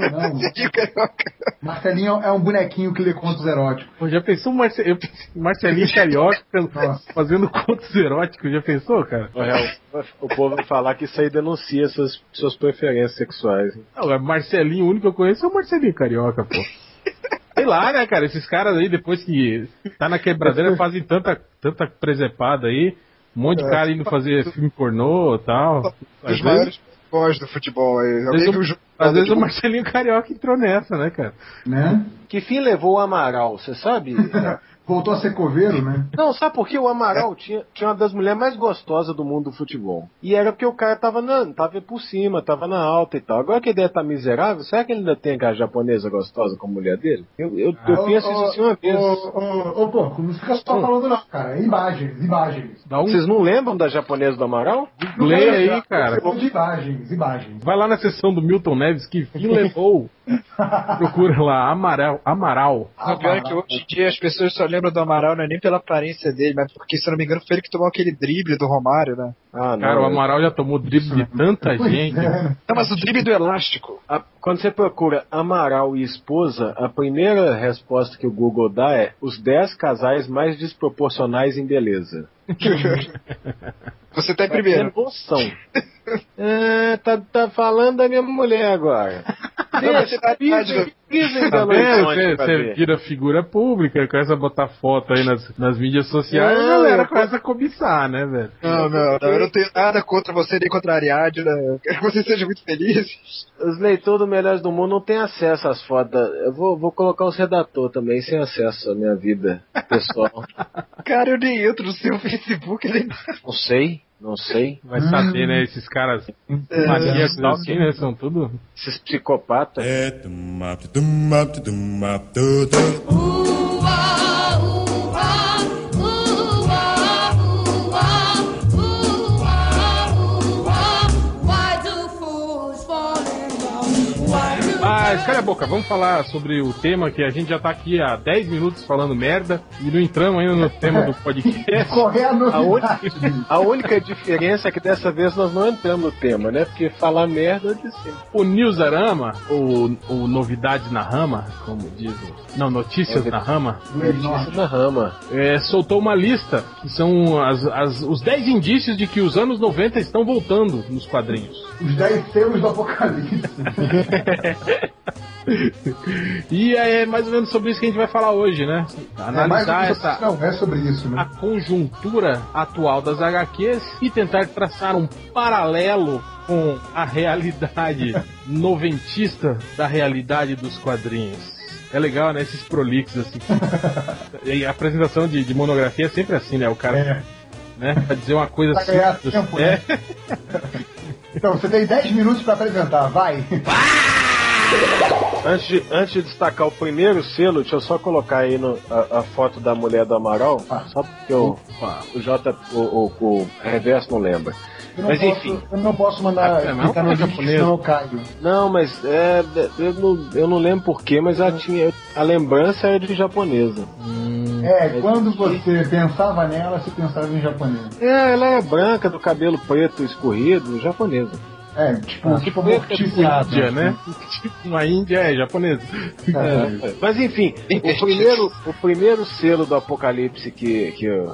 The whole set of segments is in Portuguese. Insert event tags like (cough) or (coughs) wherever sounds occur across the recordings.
não. Marcelinho (laughs) Carioca. Marcelinho é um bonequinho que lê contos eróticos. Pô, já pensou Marce... eu pensei, Marcelinho Carioca (laughs) fazendo contos eróticos? Já pensou, cara? O povo vai falar que isso aí denuncia suas, suas preferências sexuais. Não, é Marcelinho, o único que eu conheço é o Marcelinho Carioca, pô. (laughs) Sei lá, né, cara? Esses caras aí, depois que tá na quebradeira, fazem tanta, tanta presepada aí. Um monte de é. cara indo fazer filme pornô e tal. Os maiores pós do futebol aí. Às vezes, o, às vezes o Marcelinho Carioca entrou nessa, né, cara? Né? Que fim levou o Amaral, você sabe? (laughs) voltou a ser coveiro, né? Não, sabe por quê? O Amaral tinha, tinha uma das mulheres mais gostosas do mundo do futebol. E era porque o cara tava, na, tava por cima, tava na alta e tal. Agora que a ideia tá miserável, será que ele ainda tem aquela japonesa gostosa como mulher dele? Eu, eu, ah, eu penso isso assim uma vez. Ô, pô, não fica só falando não, cara. Imagens, imagens. Vocês não lembram da japonesa do Amaral? Leia aí, cara. De imagens, imagens. Vai lá na sessão do Milton Neves que fim levou. Procura lá, Amaral. Amaral. O pior é que hoje em dia as pessoas só lembram do Amaral, não é nem pela aparência dele, mas porque, se eu não me engano, foi ele que tomou aquele drible do Romário, né? Ah, não, Cara, o Amaral já tomou drible de tanta gente. Não, mas o drible do elástico. A, quando você procura Amaral e esposa, a primeira resposta que o Google dá é os 10 casais mais desproporcionais em beleza. (laughs) Você tá em primeiro. Noção. (laughs) É, tá, tá falando da minha mulher agora. Deixa, tá pisem, pisem tá você, você vira figura pública, começa a botar foto aí nas, nas mídias sociais, não, a galera começa a cobiçar, né, velho? Não, não, não, eu não tenho nada contra você nem contra a Ariadne, né? Eu quero que você seja muito feliz. Os leitores do Melhores do Mundo não têm acesso às fotos. Eu vou, vou colocar os redatores também sem acesso à minha vida pessoal. (laughs) Cara, eu nem entro no seu Facebook nem. Não sei. Não sei. Vai saber, né? Esses caras é, maníacos é, assim, né? São tudo. Esses psicopatas. É, Mas cala a boca, vamos falar sobre o tema que a gente já tá aqui há 10 minutos falando merda e não entramos ainda no tema do podcast. (laughs) Correndo a, única, a única diferença é que dessa vez nós não entramos no tema, né? Porque falar merda é de sempre. O Newsarama, ou, ou Novidades na Rama, como dizem. Não, Notícias na Rama. Notícias na Rama. É, soltou uma lista que são as, as, os 10 indícios de que os anos 90 estão voltando nos quadrinhos. Os 10 selos do apocalipse. (laughs) e é mais ou menos sobre isso que a gente vai falar hoje, né? Analisar é essa. Não, é sobre isso, né? A conjuntura atual das HQs e tentar traçar um paralelo com a realidade (laughs) noventista da realidade dos quadrinhos. É legal, né? Esses prolixos, assim. (laughs) e a apresentação de, de, monografia é sempre assim, né? O cara. É. Né? Pra dizer uma coisa assim. Tempo, é. Né? (laughs) então, você tem 10 minutos pra apresentar, vai! Antes de, antes de destacar o primeiro selo, deixa eu só colocar aí no, a, a foto da mulher do Amaral, ah. só porque o, o J, o, o, o reverso não lembra. mas posso, enfim. Eu não posso mandar é, clicar no link, senão eu caio. Não, mas é, eu, não, eu não lembro porquê, mas ela tinha, a lembrança é de japonesa. Hum, é, é quando você pensava nela, você pensava em japonês. É, ela é branca, do cabelo preto escorrido, japonesa. É, tipo, ah, tipo Índia, né? Tipo uma Índia é japonesa. É, é. (laughs) Mas enfim, o primeiro, o primeiro selo do Apocalipse que, que o,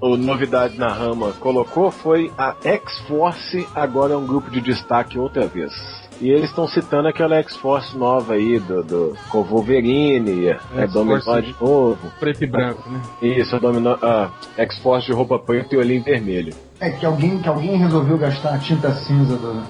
o Novidade na Rama colocou foi a X-Force, agora é um grupo de destaque outra vez. E eles estão citando aquela X-Force nova aí, do, do com Wolverine, é Dominó de novo. Preto e branco, né? Isso, Dominó, ah, X-Force de roupa preta e olhinho vermelho. É que alguém, que alguém resolveu gastar a tinta cinza do,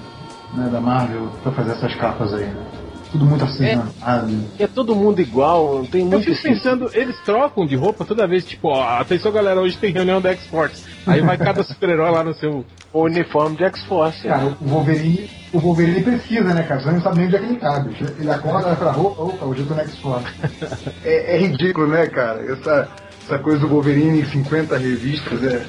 né, da Marvel pra fazer essas capas aí, né? Tudo muito acinzentado. É, é todo mundo igual, não tem muito. Eu fico pensando, eles trocam de roupa toda vez, tipo, ó, atenção galera, hoje tem reunião da X-Force. Aí vai cada super-herói lá no seu o uniforme de X-Force. Cara, o Wolverine, o Wolverine precisa, né, cara? Você não sabe nem onde é que ele cabe. Ele acorda, vai pra roupa, opa, hoje eu tô no X-Force. é, é ridículo, né, cara? Essa, essa coisa do Wolverine em 50 revistas é.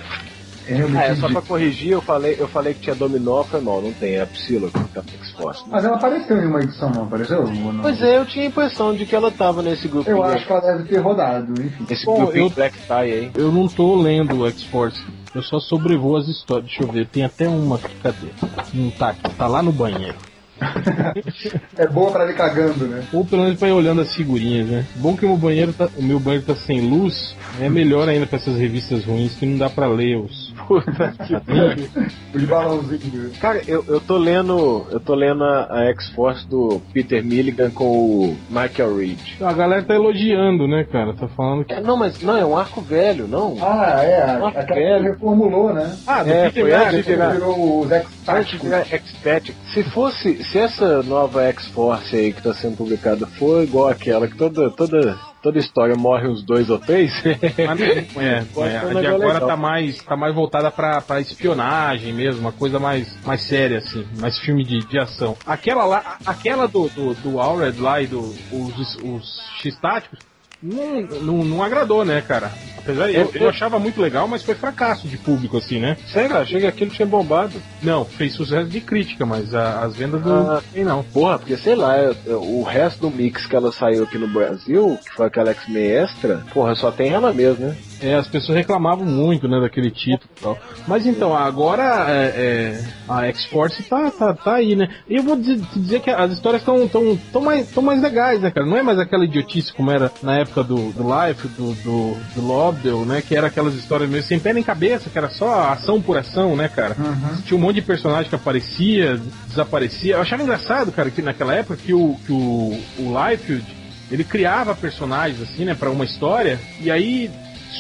É, ah, é, só pra corrigir, eu falei, eu falei que tinha Dominó, foi mal, não tem, é a Psylocke que tá X-Force. Né? Mas ela apareceu em uma edição, não apareceu? Não? Pois é, eu tinha a impressão de que ela tava nesse grupo. Eu acho que ela deve ter rodado, enfim. Esse Bom, grupo eu, Black Tie aí. Eu não tô lendo o X-Force. Eu só sobrevoo as histórias. Deixa eu ver, tem até uma aqui, cadê? Não tá aqui, tá lá no banheiro. (laughs) é boa pra ir cagando, né? Ou pelo menos pra ir olhando as figurinhas, né? Bom que o meu banheiro tá, o meu banheiro tá sem luz, é melhor ainda pra essas revistas ruins que não dá pra ler os. (laughs) Os balãozinhos. Cara, eu, eu tô lendo. Eu tô lendo a, a X-Force do Peter Milligan com o Michael Reed. A galera tá elogiando, né, cara? Tá falando que. É, não, mas não, é um arco velho, não. Ah, é. a- Nossa, Aquela velho. que reformulou, né? Ah, do É, Peter foi Milligan. virar- Virou os X-Patrick. Se fosse, se essa nova X-Force aí que tá sendo publicada for igual aquela que toda, toda, toda história morre uns dois ou três, (laughs) é, (laughs) é, a de negócio agora legal. tá mais, tá mais voltada pra, pra espionagem mesmo, uma coisa mais, mais séria, assim, mais filme de, de ação. Aquela lá, aquela do, do, do Alred lá e do, os, os X-Táticos, não, não, não agradou, né, cara? Apesar de eu, eu achava muito legal, mas foi fracasso de público, assim, né? Sério, que aquilo tinha bombado. Não, fez sucesso de crítica, mas a- as vendas do. Ah. tem não. Porra, porque sei lá, é- é, o resto do mix que ela saiu aqui no Brasil, que foi aquela X-Men extra, porra, só tem ela mesmo, né? É, as pessoas reclamavam muito, né, daquele título e tal. Mas então, agora é, é, a X-Force tá, tá, tá aí, né? E eu vou dizer, te dizer que as histórias estão tão, tão mais, tão mais legais, né, cara? Não é mais aquela idiotice como era na época do, do Life, do, do, do Lobdell, né? Que era aquelas histórias meio sem pé nem cabeça, que era só ação por ação, né, cara? Tinha um monte de personagem que aparecia, desaparecia. Eu achava engraçado, cara, que naquela época que o, que o, o Liefeld, ele criava personagens, assim, né, pra uma história, e aí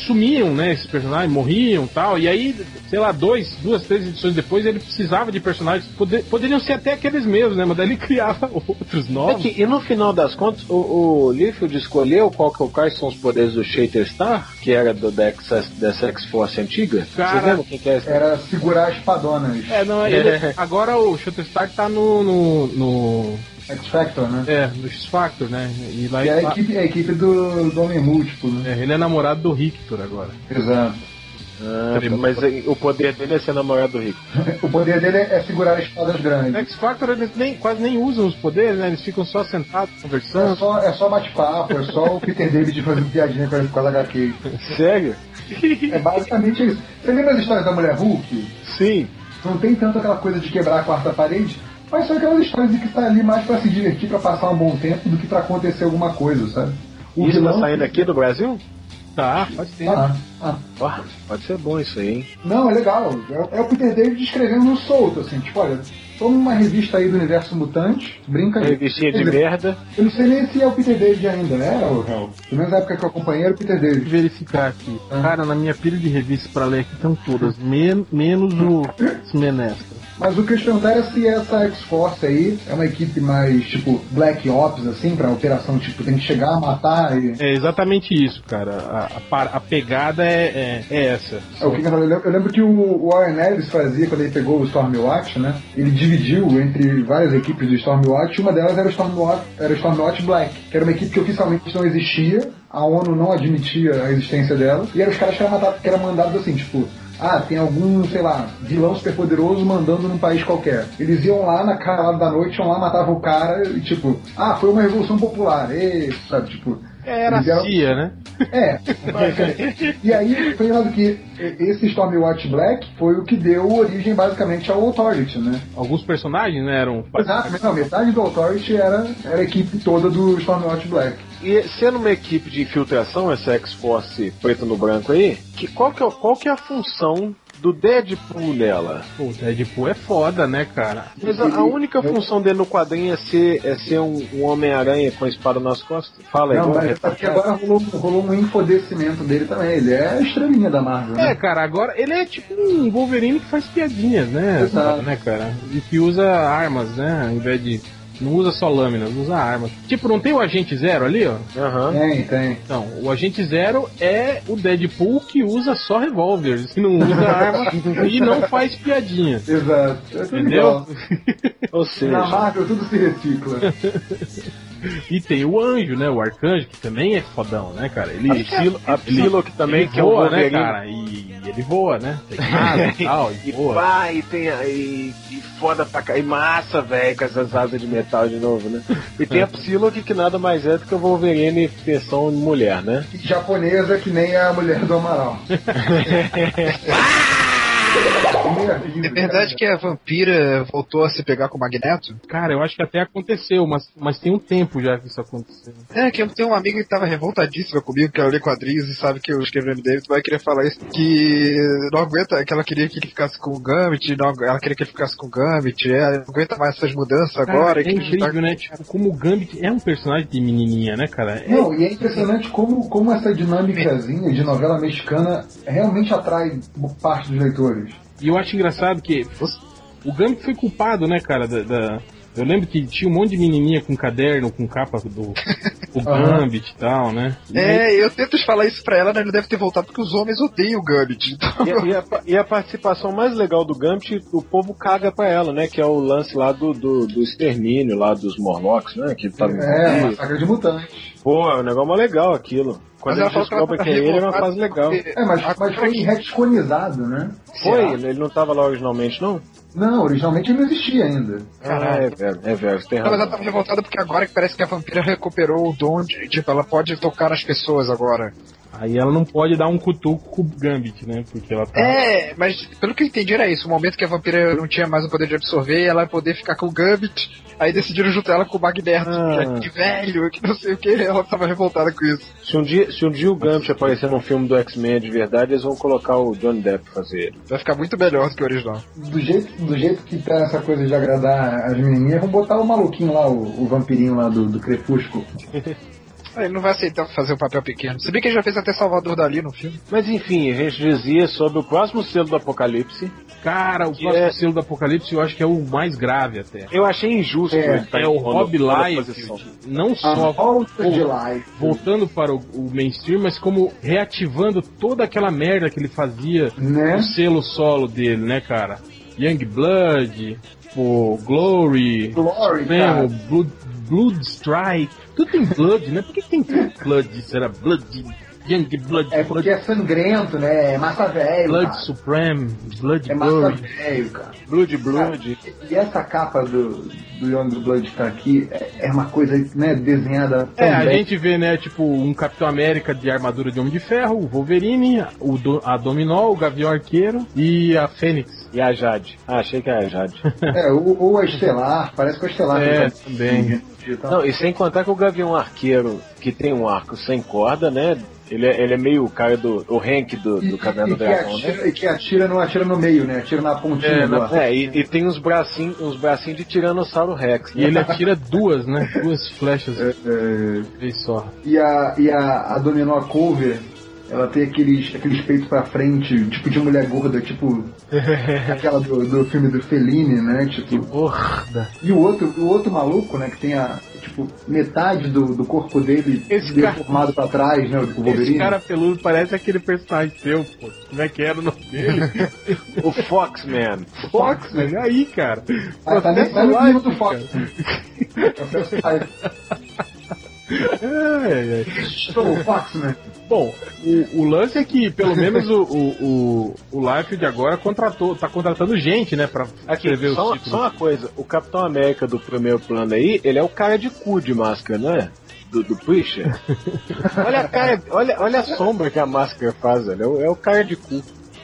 sumiam, né, esses personagens, morriam tal, e aí, sei lá, dois, duas, três edições depois ele precisava de personagens, poder- poderiam ser até aqueles mesmos, né, mas daí ele (laughs) criava outros É novos. que, e no final das contas, o, o Liefeld escolheu qual que, quais são os poderes do Shater Star, que era do, da X- dessa X-Force antiga. Cara, Vocês lembram quem que é esse? Era segurar as espadonas. É, não, ele, (laughs) agora o Shutterstar tá no, no, no, X-Factor, né? é, no X-Factor, né, e lá Que é a equipe, é a equipe do, do Homem Múltiplo, né? é, ele é namorado do Rictor agora. Exato. Ah, mas aí, o poder dele é ser namorado do Rico. (laughs) O poder dele é segurar as espadas No grandes. X-Factor eles nem, quase nem usam os poderes, né, eles ficam só sentados, É conversando. só, é só bate-papo, é só o Peter David fazendo piadinha com com as HQ. Sério? É basicamente isso. Você lembra as histórias da Mulher Hulk? Sim. Não tem tanto aquela coisa de quebrar a quarta parede, mas são aquelas histórias de que tá ali mais pra se divertir, pra passar um bom tempo, do que pra acontecer alguma coisa, sabe? O Isso tá vilão- saindo aqui do Brasil? Tá, faz tempo. Ah, ah. Pode ser bom isso aí, hein? Não, é legal. É, é o Peter David escrevendo no solto, assim, tipo, olha, toma uma revista aí do universo mutante, brinca aí. Revistinha de merda. Eu não sei nem se é o Peter David ainda, né? O, o, pelo menos na época que eu acompanhei era o Peter David. verificar aqui. Ah. Cara, na minha pilha de revistas pra ler aqui estão todas, men- menos o (coughs) Smenesta. Mas o que eu te perguntar é se essa X-Force aí é uma equipe mais, tipo, Black Ops, assim, pra operação, tipo, tem que chegar, matar e... É exatamente isso, cara. A, a a pegada é, é, é essa. É, o que que eu lembro- eu lembro que o o Warren Ellis fazia quando ele pegou o Stormwatch, né? Ele dividiu entre várias equipes do Stormwatch, uma delas era o Stormwatch, era o Stormwatch Black, que era uma equipe que oficialmente não existia, a ONU não admitia a existência dela, e eram os caras que eram, mandados, que eram mandados assim, tipo, ah, tem algum, sei lá, vilão superpoderoso mandando num país qualquer. Eles iam lá na calada da noite, iam lá, matavam o cara e tipo, ah, foi uma revolução popular, e, sabe, tipo. Era eles eram- a CIA, né? é. e aí foi engraçado que esse Stormwatch Black foi o que deu origem basicamente ao Authority, né? Alguns personagens né, eram. Exato, mas não, metade do Authority era, era a equipe toda do Stormwatch Black. E sendo uma equipe de infiltração, essa X-Force preto no branco aí, que, qual, que é, qual que é a função do Deadpool nela? Pô, o Deadpool é foda, né, cara? Mas a, a única função dele no quadrinho é ser, é ser um, um Homem-Aranha com a espada nas costas? Fala aí, Não, vamos mas é agora rolou, rolou um infodescimento dele também. Ele é a estrelinha da Marvel, É, né? cara, agora ele é tipo um Wolverine que faz piadinhas, né? Exato. né, cara? E que usa armas, né? Ao invés de. Não usa só lâminas, usa armas. Tipo, não tem o Agente Zero ali, ó? Aham. Tem, tem. Então, o Agente Zero é o Deadpool que usa só revólver, que não usa (laughs) arma e não faz piadinhas. Exato. É Entendeu? (laughs) Ou Na seja, Marvel tudo se recicla. (laughs) E tem o Anjo, né? O Arcanjo, que também é fodão, né, cara? Ele, a, Psylo, a Psylocke também, ele que é voa, né, cara? E ele voa, né? Tem asa e tal, e (laughs) E voa. pá, e tem a- e, e foda pra cá, e massa, velho, com essas asas de metal de novo, né? E tem a (laughs) Psylocke que nada mais é do que o Wolverine versão mulher, né? Japonesa que nem a mulher do Amaral. (laughs) vida. É verdade que a vampira voltou a se pegar com o Magneto? Cara, eu acho que até aconteceu, mas, mas tem um tempo já que isso aconteceu. É, que eu tenho uma amiga que tava revoltadíssima comigo, que ela lê quadrinhos e sabe que eu escrevi o dele, tu vai querer falar isso, que não aguenta, que ela queria que ele ficasse com o Gambit, não, ela queria que ele ficasse com o Gambit, ela não aguenta mais essas mudanças agora. Cara, é que ele tá- incrível, né? Tipo, como o Gambit é um personagem de menininha, né, cara? É- Não, e é impressionante como, como essa dinâmicazinha de novela mexicana realmente atrai parte dos leitores. E eu acho engraçado que o Gambit foi culpado, né, cara, da, da- Eu lembro que tinha um monte de menininha com caderno, com capa do o. (laughs) Gambit e tal, né? E aí- É, eu tento falar isso pra ela, né? Ele deve ter voltado porque os homens odeiam o Gambit. Então, E, a- e a, e a participação mais legal do Gambit, o povo caga pra ela, né? Que é o lance lá do, do, do extermínio, lá dos Morlocks, né? Que tá É, massacre de mutantes. Pô, é um negócio legal aquilo. Quando ela ele que descobre tava que é ele, é uma fase legal. É, mas, mas foi retconizado, né? Foi? Ele não tava lá originalmente, não? Não, originalmente ele não existia ainda. Ah, é velho, é velho, tem Não, mas ela razão. tava revoltada porque agora que parece que a vampira recuperou o dom de, tipo, ela pode tocar nas pessoas agora. Aí ela não pode dar um cutuco com o Gambit, né? Porque ela tá. É, mas pelo que eu entendi era isso. O momento que a vampira não tinha mais o poder de absorver, ela ia poder ficar com o Gambit. Aí decidiram juntar ela com o Magneto, Ah. que é velho, que não sei o que. Ela tava revoltada com isso. Se um, dia, se um dia o Gambit aparecer num filme do X-Men de verdade, eles vão colocar o Johnny Depp pra fazer ele. Vai ficar muito melhor do que o original. Do jeito, do jeito que tá essa coisa de agradar as menininhas, vamos botar o maluquinho lá, o, o vampirinho lá do, do Crepúsculo. (laughs) Ele não vai aceitar fazer um papel pequeno. Se bem que ele já fez até Salvador Dali no filme. Mas enfim, a gente dizia sobre o próximo selo do Apocalipse. Cara, o próximo é- selo do Apocalipse eu acho que é o mais grave até. Eu achei injusto É, tá É o Rob Liefeld, posição. não A só volta de Pô, life. voltando para o, o mainstream, mas como reativando toda aquela merda que ele fazia Né? no selo solo dele, né, cara? Young Blood, o Glory, Glory, Supremo, cara. Blood, Blood Strike, tudo tem Blood, né? Por que tem Blood? Será Blood, Young Blood, É porque é sangrento, né? É massa velho. Blood cara. Supreme, Blood É massa Glory. velho, cara. Blood Blood. E essa capa do, do Young Blood que tá aqui é, é uma coisa, né, desenhada É, a bem. gente vê, né, tipo, um Capitão América de armadura de Homem de Ferro, o Wolverine, o Do- a Dominó, o Gavião Arqueiro e a Fênix. E a Jade. Ah, achei que era a Jade. (laughs) É, ou, ou a Estelar, parece que a Estelar É, também. e tal. Não, e sem contar que o Gavião Arqueiro, que tem um arco sem corda, né? Ele é, ele é meio o cara do. o Hank do, E, do Caverna e do que Dragão, né? atira, e que atira, não atira no meio, né? Atira na pontinha É, do na-. É, e, e tem uns bracinhos, uns bracinhos de Tiranossauro Rex. E né? ele (laughs) atira duas, né? Duas flechas, É, é, três só. e a, e a, a Dominó Cover, ela tem aqueles, aqueles peitos pra frente, tipo de mulher gorda, tipo (laughs) aquela do, do filme do Fellini, né? Tipo, Porra! e o outro, o outro maluco, né? Que tem a, tipo, metade do, do corpo dele Esse cara- deformado pra trás, né? O Wolverine. Esse cara peludo parece aquele personagem seu, pô. Como é que era o nome dele? (laughs) O Foxman. Fox, velho. Aí, cara. Ah, tá nem nível do Fox. (laughs) Ai, ai. Sou o Fox, né? Bom, o, o lance é que pelo menos o, o, o, o Liefeld agora contratou, tá contratando gente, né, pra Aqui, escrever só, os títulos. só uma coisa, o Capitão América do primeiro plano aí, ele é o cara de cu de máscara, não é? Do, do Preacher. (laughs) olha a cara, olha, olha a sombra que a máscara faz, velho. É é o cara de cu.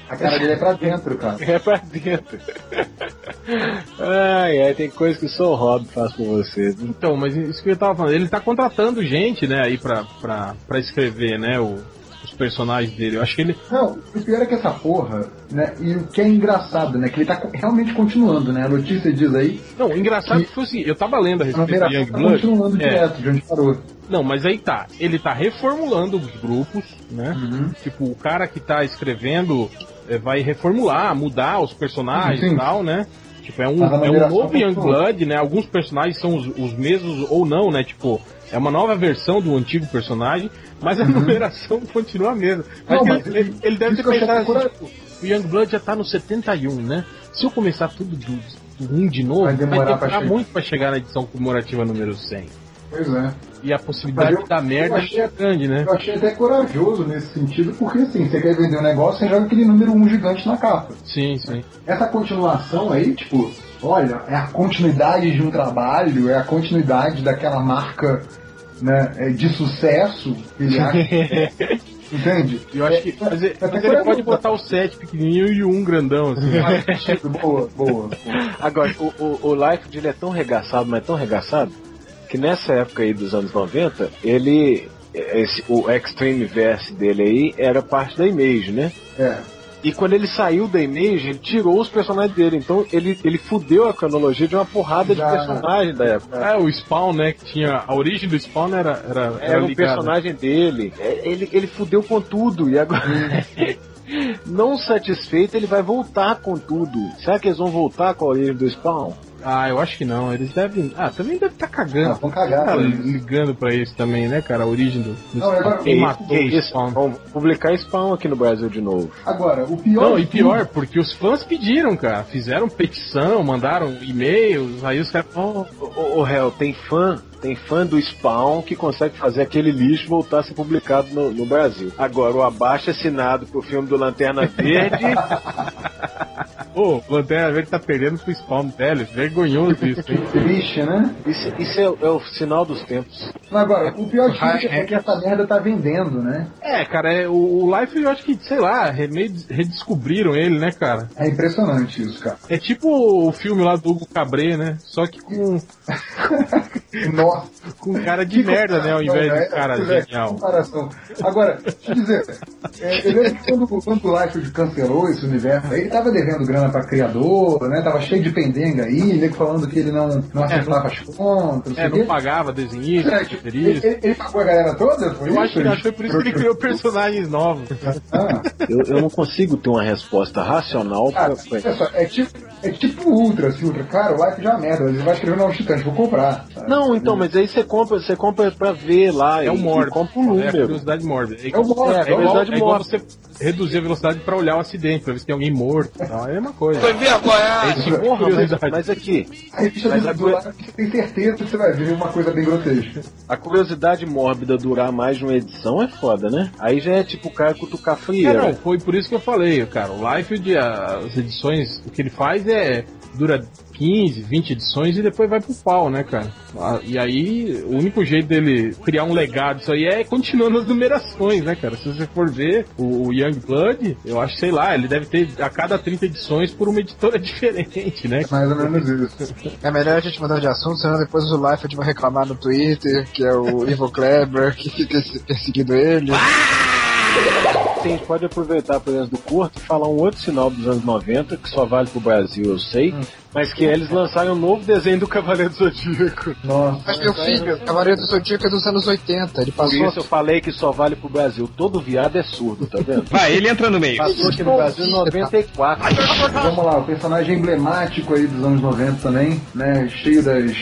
A cara dele é pra dentro, cara. É pra dentro. ai, ai, tem coisa que só o Rob faz com você. Então, mas isso que eu tava falando, ele tá contratando gente, né, aí pra, pra, pra escrever, né, o, os personagens dele. Eu acho que ele. Não, o pior é que essa porra, né? E o que é engraçado, né? Que ele tá realmente continuando, né? A notícia diz aí, Não, o engraçado que foi assim, eu tava lendo a a respeito numeração Young tá Blood. continuando É, direto, de onde parou. não, mas aí tá. Ele tá reformulando os grupos, né? Uhum. Tipo, o cara que tá escrevendo vai reformular, mudar os personagens e tal, né? Tipo, é um, é um novo Young. Blood, né? Alguns personagens são os, os mesmos ou não, né? Tipo, é uma nova versão do antigo personagem, mas a numeração (laughs) continua a mesma. Mas Uhum. Não, mas ele, ele- ele deve ter pensado assim, que tipo, o Young Blood já tá no 71, né? Se eu começar tudo do, do 1 de novo, Vai vai, demorar pra demorar chegar. muito pra chegar na edição comemorativa número 100. Pois é. E a possibilidade eu- da merda eu achei- é grande, né? Eu achei até corajoso nesse sentido, porque assim, você quer vender um negócio, você joga aquele número 1 gigante na capa. Sim, sim. Essa continuação aí, tipo, olha, é a continuidade de um trabalho, é a continuidade daquela marca né, é, de sucesso que ele acha. (laughs) Entende? Eu acho que. Mas, ele- mas ele pode botar o 7 pequenininho e o 1 grandão, assim. (laughs) boa, boa. Agora, o, o, o Life ele é tão regaçado, mas tão regaçado, que nessa época aí dos anos 90, ele. Esse, o Extreme Verse dele aí era parte da Image, né? É. E quando ele saiu da Image, ele tirou os personagens dele. Então ele, ele fudeu a cronologia de uma porrada de Já. personagens da época. É, o Spawn, né? Que tinha. A origem do Spawn era. Era, era, Era um personagem dele. É, Ele, ele fudeu com tudo. E agora. (laughs) Não satisfeito, ele vai voltar com tudo. Será que eles vão voltar com a origem do Spawn? Ah, eu acho que não. Eles devem. Ah, também deve estar Ah, cagando. vão cagar. Tá ligando pra isso também, né, cara? A origem do. do Não, agora- Spawn. Quem Que matou o isso? Spawn? Vamos publicar Spawn aqui no Brasil de novo. Agora, o pior. Não, e pior, porque os fãs pediram, cara. Fizeram petição, mandaram e-mails, aí os caras. Oh, O, o Hell, tem fã, tem fã do Spawn que consegue fazer aquele lixo voltar a ser publicado no, no Brasil. Agora, o abaixo assinado pro filme do Lanterna Verde. (laughs) Pô, o Lanterna Verde tá perdendo pro Spawn, velho. Vergonhoso isso, hein? (laughs) Triste, né? isso isso é, é o sinal dos tempos. Agora, o pior de tudo é que essa merda tá vendendo, né? É, cara, é, o, o Life eu acho que, sei lá, redescobriram ele, né, cara? É impressionante isso, cara. É tipo o filme lá do Hugo Cabré, né? Só que com, (laughs) Nossa. com cara de merda, né? Ao invés de cara é, genial. comparação. Agora, deixa eu dizer, é, eu lembro que quando, quando o Liefeld cancelou esse universo, ele tava devendo grana pra criador, né? Tava cheio de pendenga aí, nego falando que ele não, não acertava as contas, não É, não quê. pagava desenhista, É, tipo, ele, ele- ele pagou a galera toda? Foi Eu isso? acho que acho que foi por isso que ele criou personagens novos. Ah, Eu, eu não consigo ter uma resposta racional cara, pra. olha só, é tipo, é tipo o Ultra, assim, Ultra. Cara, o Life já é uma merda, ele vai escrever novos titãs, vou comprar. sabe? Não, então, mas aí você compra, você compra pra ver lá. É o e mórbido. compra o É a número. curiosidade mórbida. É o mórbido, É, é curiosidade é igual mórbida. você reduzir a velocidade pra olhar o acidente, pra ver se tem alguém morto. tal. É a mesma coisa. vergonha! Esse tipo de Porra, mas, mas aqui, A revista Mas a Life, você tem certeza que você vai ver uma coisa bem grotesca. a curiosidade mórbida durar mais de uma edição é foda, né? Aí já é tipo o cara cutucar É, frieira. não, foi por isso que eu falei, cara. O Liefeld, as edições, o que ele faz é. Dura 15, 20 edições e depois vai pro pau, né, cara? Ah, E aí, o único jeito dele criar um legado disso aí é continuando as numerações, né, cara? Se você for ver o, Young Blood, eu acho, sei lá, ele deve ter a cada 30 edições por uma editora (laughs) diferente, né? Mais ou menos isso. É melhor a gente mudar de assunto, senão depois o Life vai reclamar no Twitter, que é o Ivo Kleber, que fica perseguindo ele. A gente pode aproveitar por exemplo do curto e falar um outro sinal dos anos 90, que só vale pro Brasil, eu sei, mas que eles lançaram um novo desenho do Cavaleiro do Zodíaco. Nossa. Mas meu filho, Cavaleiro do Zodíaco é dos anos 80, ele Por passou... isso eu falei que só vale pro Brasil. Todo viado é surdo, tá vendo? (laughs) Vai, ele entra no meio. Passou aqui no Brasil em 94. Vamos lá, o personagem emblemático aí dos anos 90 também, né? Cheio das,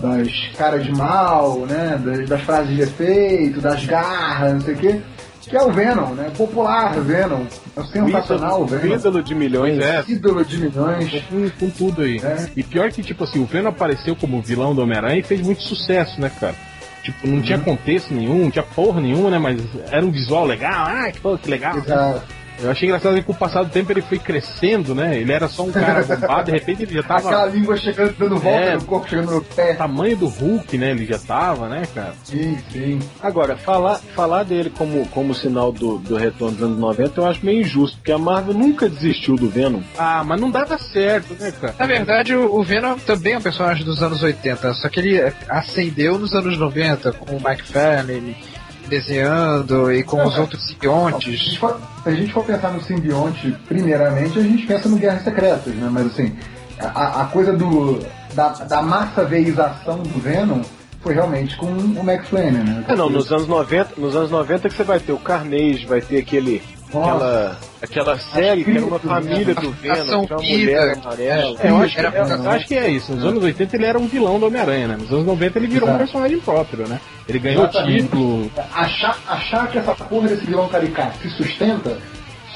das caras de mal, né? Das, das frases de efeito, das garras, não sei o quê. Que é o Venom, né? Popular Venom. É o sensacional O Venom. ídolo de milhões. É, Ídolo de milhões. com, com tudo aí. É. E pior que, tipo assim, o Venom apareceu como vilão do Homem-Aranha e fez muito sucesso, né, cara? Tipo, não tinha contexto nenhum, não tinha porra nenhuma, né? Mas era um visual legal, ah, que, pô, que legal. Exato. Eu achei engraçado que com o passar do tempo ele foi crescendo, né? Ele era só um cara bombado, de repente ele já tava. Aquela língua chegando, dando volta É. no corpo, chegando no pé. Tamanho do Hulk, né? Ele já tava, né, cara? Sim, sim. Agora, falar, falar dele como, como sinal do, do retorno dos anos 90 eu acho meio injusto, porque a Marvel nunca desistiu do Venom. Ah, mas não dava certo, né, cara? Na verdade, o o Venom também é um personagem dos anos 80, só que ele ascendeu nos anos 90 com o Mike Fanning desenhando e com os outros simbiontes. gente for- se a gente for pensar no simbionte, primeiramente, a gente pensa no Guerras Secretas, né? Mas assim, a, a coisa do, da, da massaveização do Venom foi realmente com o Max Flannery, né? É, não, nos anos 90, nos anos 90 que você vai ter o Carnage, vai ter aquele. Aquela aquela série que era uma família né? do Venom, que é uma mulher amarela. É, eu acho, Era- eu- eu acho que é isso. Nos anos 80 ele era um vilão do Homem-Aranha, né? Nos anos 90 ele virou um Exato. personagem próprio, né? Ele ganhou Exatamente. título. Achar, achar que essa porra desse vilão caricato se sustenta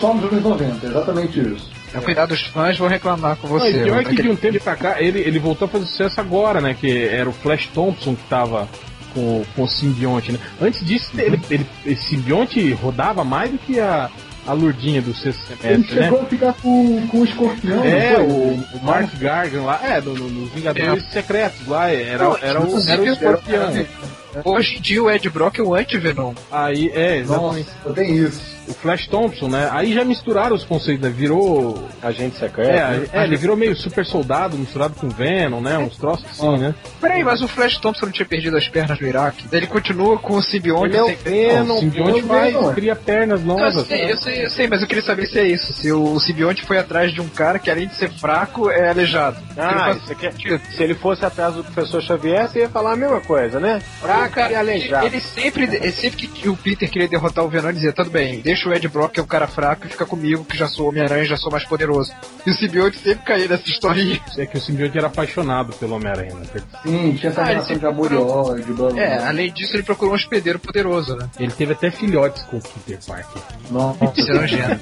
só nos anos 90, exatamente isso. Então, cuidado, os fãs vão reclamar com Não, você. e pior mano. que de um tempo pra cá, ele, ele voltou a fazer sucesso agora, né? Que era o Flash Thompson que tava com, com o simbionte, né? Antes disso, ele, ele, esse simbionte rodava mais do que a, a lurdinha do sexto Ele semestre, né? chegou a ficar com, com o escorpião, É, o, o Mark Gargan lá, é, no, no- nos Vingadores Secretos lá, era, Não, era, o, era o era- escorpião. era- Hoje em dia o Ed Brock é o anti-Venom. Aí, é, exatamente. Nossa, tem isso. O Flash Thompson, né? Aí já misturaram os conceitos, né? Virou. Agente secreto. É, né? é, ele virou meio super soldado misturado com Venom, né? Uns troços assim, né? Peraí, mas o Flash Thompson não tinha perdido as pernas no Iraque? Ele continua com o simbionte Ele é o sem Venom, o simbionte ué. cria pernas Eu novas. sei, eu sei, eu sei, mas eu queria saber se é isso. Se o simbionte foi atrás de um cara que, além de ser fraco, é aleijado. Ah, Ele isso aqui é- se ele fosse atrás do professor Xavier, você ia falar a mesma coisa, né? Fraca e aleijado. Ele sempre, sempre que o Peter queria derrotar o Venom, ele dizia, tudo bem, deixa o Ed Brock, que é um cara fraco, e fica comigo, que já sou Homem-Aranha, já sou mais poderoso. E o simbionte sempre caía nessa historinha. (laughs) É que o simbionte era apaixonado pelo Homem-Aranha, né? Sim, tinha essa Ah, relação de amor e ódio. blá, blá, É, além disso, ele procurou um hospedeiro poderoso, né? Ele teve até filhotes com o Peter Parker. Nossa, Isso é nojento.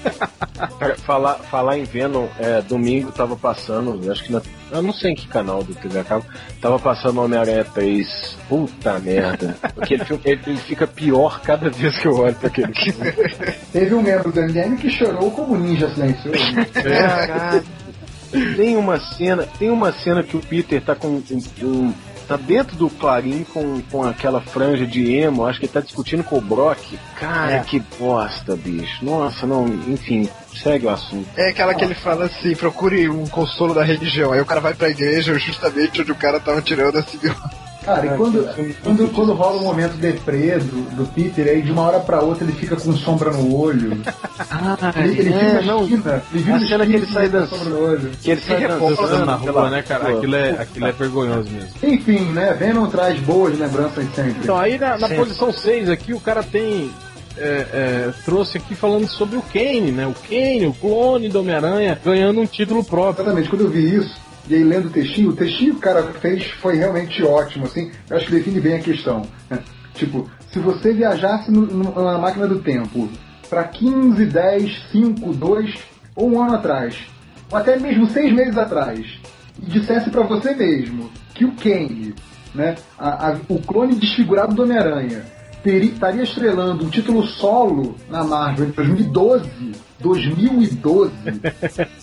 (laughs) Falar, falar em Venom, é, domingo tava passando, acho que na, eu não sei em que canal do TV a cabo, tava passando Homem-Aranha 3. Puta merda. Aquele filme, ele, ele fica pior cada vez que eu olho pra aquele filme. Teve um membro do MDM que chorou como ninja silencioso. Caralho. Tem uma cena, tem uma cena que o Peter tá com um, um- tá dentro do Clarim com, com aquela franja de emo, acho que ele tá discutindo com o Brock. Cara, É. que bosta, bicho. Nossa, não, enfim, segue o assunto. É aquela que ele fala assim, procure um consolo da religião. Aí o cara vai pra igreja justamente onde o cara tava tirando a (laughs) simbionte. Cara, e quando, quando, quando rola o momento deprê do, do Peter, aí de uma hora pra outra ele fica com sombra no olho. Ele, ele é, não. esquina, ele vira A cena que ele sai da dan- sombra no olho. Que ele sai Dançando dançando na rua, né, cara? Aquilo é, aquilo é vergonhoso mesmo. Enfim, né? Venom traz boas lembranças sempre. Então, aí na, na posição 6 aqui, o cara tem. é, é, trouxe aqui falando sobre o Kane, né? O Kane, o clone do Homem-Aranha, ganhando um título próprio. Exatamente, quando eu vi isso, e aí lendo o textinho, o textinho que o cara fez foi realmente ótimo, assim, eu acho que define bem a questão. né? Tipo, se você viajasse no- no- na máquina do tempo para 15, 10, 5, 2 ou um ano atrás, ou até mesmo seis meses atrás, e dissesse para você mesmo que o Kane, né, a- a- o clone desfigurado do Homem-Aranha, estaria estrelando um título solo na Marvel em 2012, 2012,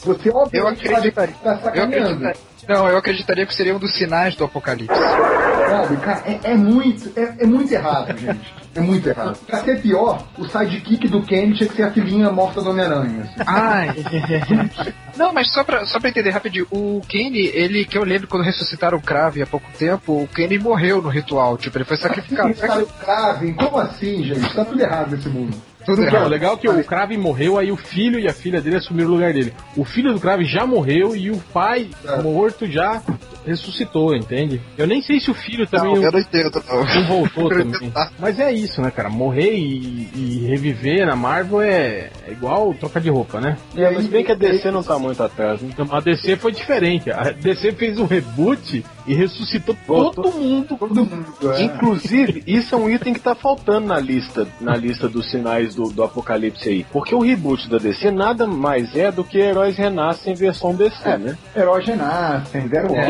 você Eu obviamente acreditaria. tá Eu sacaneando. Não, eu acreditaria que seria um dos sinais do apocalipse. Sabe, cara, é, é muito, é, é muito errado, gente. É muito errado. Pra ser pior, o sidekick do Kenny tinha que ser a filhinha morta do Homem-Aranha. assim. Ai. (laughs) Não, mas só pra, só pra entender rapidinho, o Kenny, ele, que eu lembro quando ressuscitaram o Crave há pouco tempo, o Kenny morreu no ritual, tipo, ele foi sacrificado. Cara, o Kraven, como assim, gente? Tá tudo errado nesse mundo. Tudo Não, o errado. legal é que o Kraven morreu, aí o filho e a filha dele assumiram o lugar dele. O filho do Kraven já morreu e o pai É. morto já ressuscitou, entende? Eu nem sei se o filho também Não, eu não entendo, não. não voltou (laughs) também. entendo. Mas é isso, né, cara? Morrer e, e reviver na Marvel é, é igual troca de roupa, né? E aí, Mas bem que a DC não tá muito atrás, né? Então, A DC foi diferente. A DC fez um reboot e ressuscitou Voltou. todo mundo. todo mundo. É. Inclusive, isso é um item que tá faltando na lista, na lista dos sinais do, do apocalipse aí. Porque o reboot da DC nada mais é do que Heróis Renascem versão DC, É. né? Heróis renascem, zero É.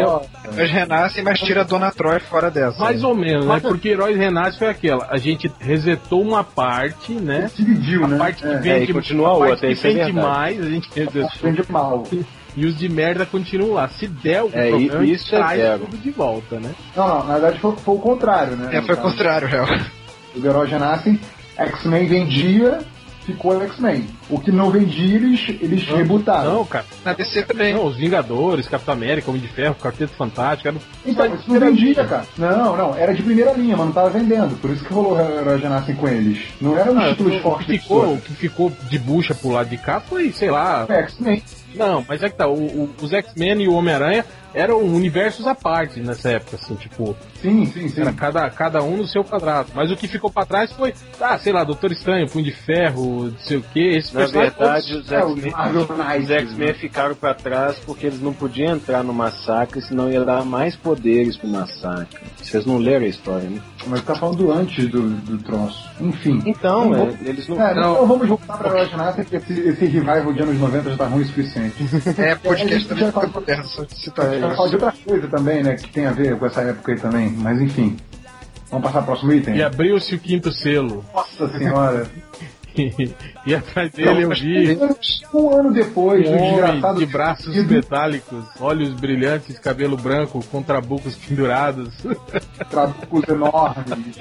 Eles renascem, mas tira a Dona Troy fora dessa. Mais ou menos, né? Mas- Porque Heróis Renasce foi aquela. A gente resetou uma parte, né? Dividiu, A né? parte que É. vende, É, continua a a parte outra, que é vende mais, a gente resetou. Vende mal. E os de merda continuam lá. Se der o É, problema, isso é traz zero. tudo de volta, né? Não, não, na verdade foi, foi o contrário, né? É, foi o contrário, real. O Heróis renascem, X-Men vendia, ficou X-Men. O que não vendia, eles, eles rebutaram. Não, cara. Na DC também. Não, os Vingadores, Capitão América, Homem de Ferro, Quarteto Fantástico. Era... Então, isso não vendia, cara. Não, não, era de primeira linha, mas não tava vendendo. Por isso que rolou Heróis renascem com eles. Não eram Ah, títulos o, fortes que de ficou, editora. o que ficou de bucha pro lado de cá foi, sei lá. É, X-Men. Não, mas é que tá. o- o- os X-Men e o Homem-Aranha eram universos à parte nessa época, assim, tipo. Sim, sim, sim. Era cada, cada um no seu quadrado. Mas o que ficou pra trás foi, ah, sei lá, Doutor Estranho, Punho de Ferro, não sei o que. Esses Na verdade, todos- os É, os X-Men né? ficaram pra trás porque eles não podiam entrar no massacre, senão ia dar mais poderes pro massacre. Vocês não leram a história, né? Mas tá falando antes do, do troço. Enfim. Então, Não é, vou- eles não. É, Não. então vamos voltar pra Heróis renascem, porque esse, esse revival de anos 90 já tá ruim o suficiente. É, podcast também Já fica tá- moderno, só de citar A gente vai falar de outra coisa também, né? Que tem a ver com essa época aí também. Mas enfim. Vamos passar pro próximo item? E abriu-se o quinto selo. Nossa senhora. (laughs) (laughs) e atrás dele eu vi Um ano depois, um homem desgraçado de braços que- metálicos, olhos brilhantes, cabelo branco, com trabucos pendurados. (laughs) trabucos enormes.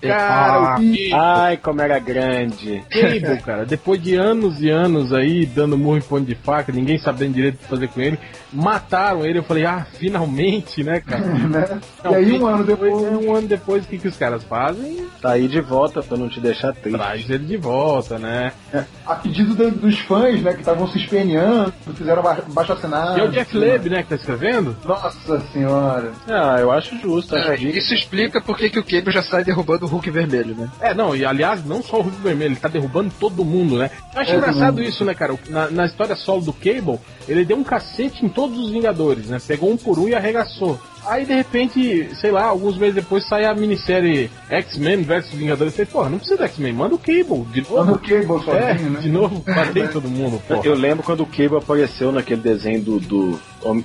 Cara, Ah, Ai, como era grande. Cable, cara, depois de anos e anos aí, dando murro em ponto de faca, ninguém sabendo direito o que fazer com ele, mataram ele. Eu falei, ah, finalmente, né, cara? (laughs) né? Não, e aí um ano depois, Um ano depois, o que, que os caras fazem? Tá aí de volta pra não te deixar triste. Traz ele de volta, né? é, a pedido dos fãs, né, que estavam se esperneando, fizeram ba baixo assinado. E é o Jeff Leb, né, que tá escrevendo? Nossa senhora. Ah, eu acho justo. Acho É, isso explica por que que o Cable já sai derrubando o Hulk vermelho, né? É, não, e aliás, não só o Hulk Vermelho, ele tá derrubando todo mundo, né? Eu acho Todo engraçado mundo. isso, né, cara? Na, na história solo do Cable, ele deu um cacete em todos os Vingadores, né? Pegou um por um e arregaçou. Aí, de repente, sei lá, alguns meses depois sai a minissérie X-Men versus Vingadores. Eu falei, porra, não precisa do X-Men, manda o Cable, de Manda novo. o Cable É, sozinho, né? de novo, (laughs) bater em todo mundo, porra. Eu lembro quando o Cable apareceu naquele desenho do, do-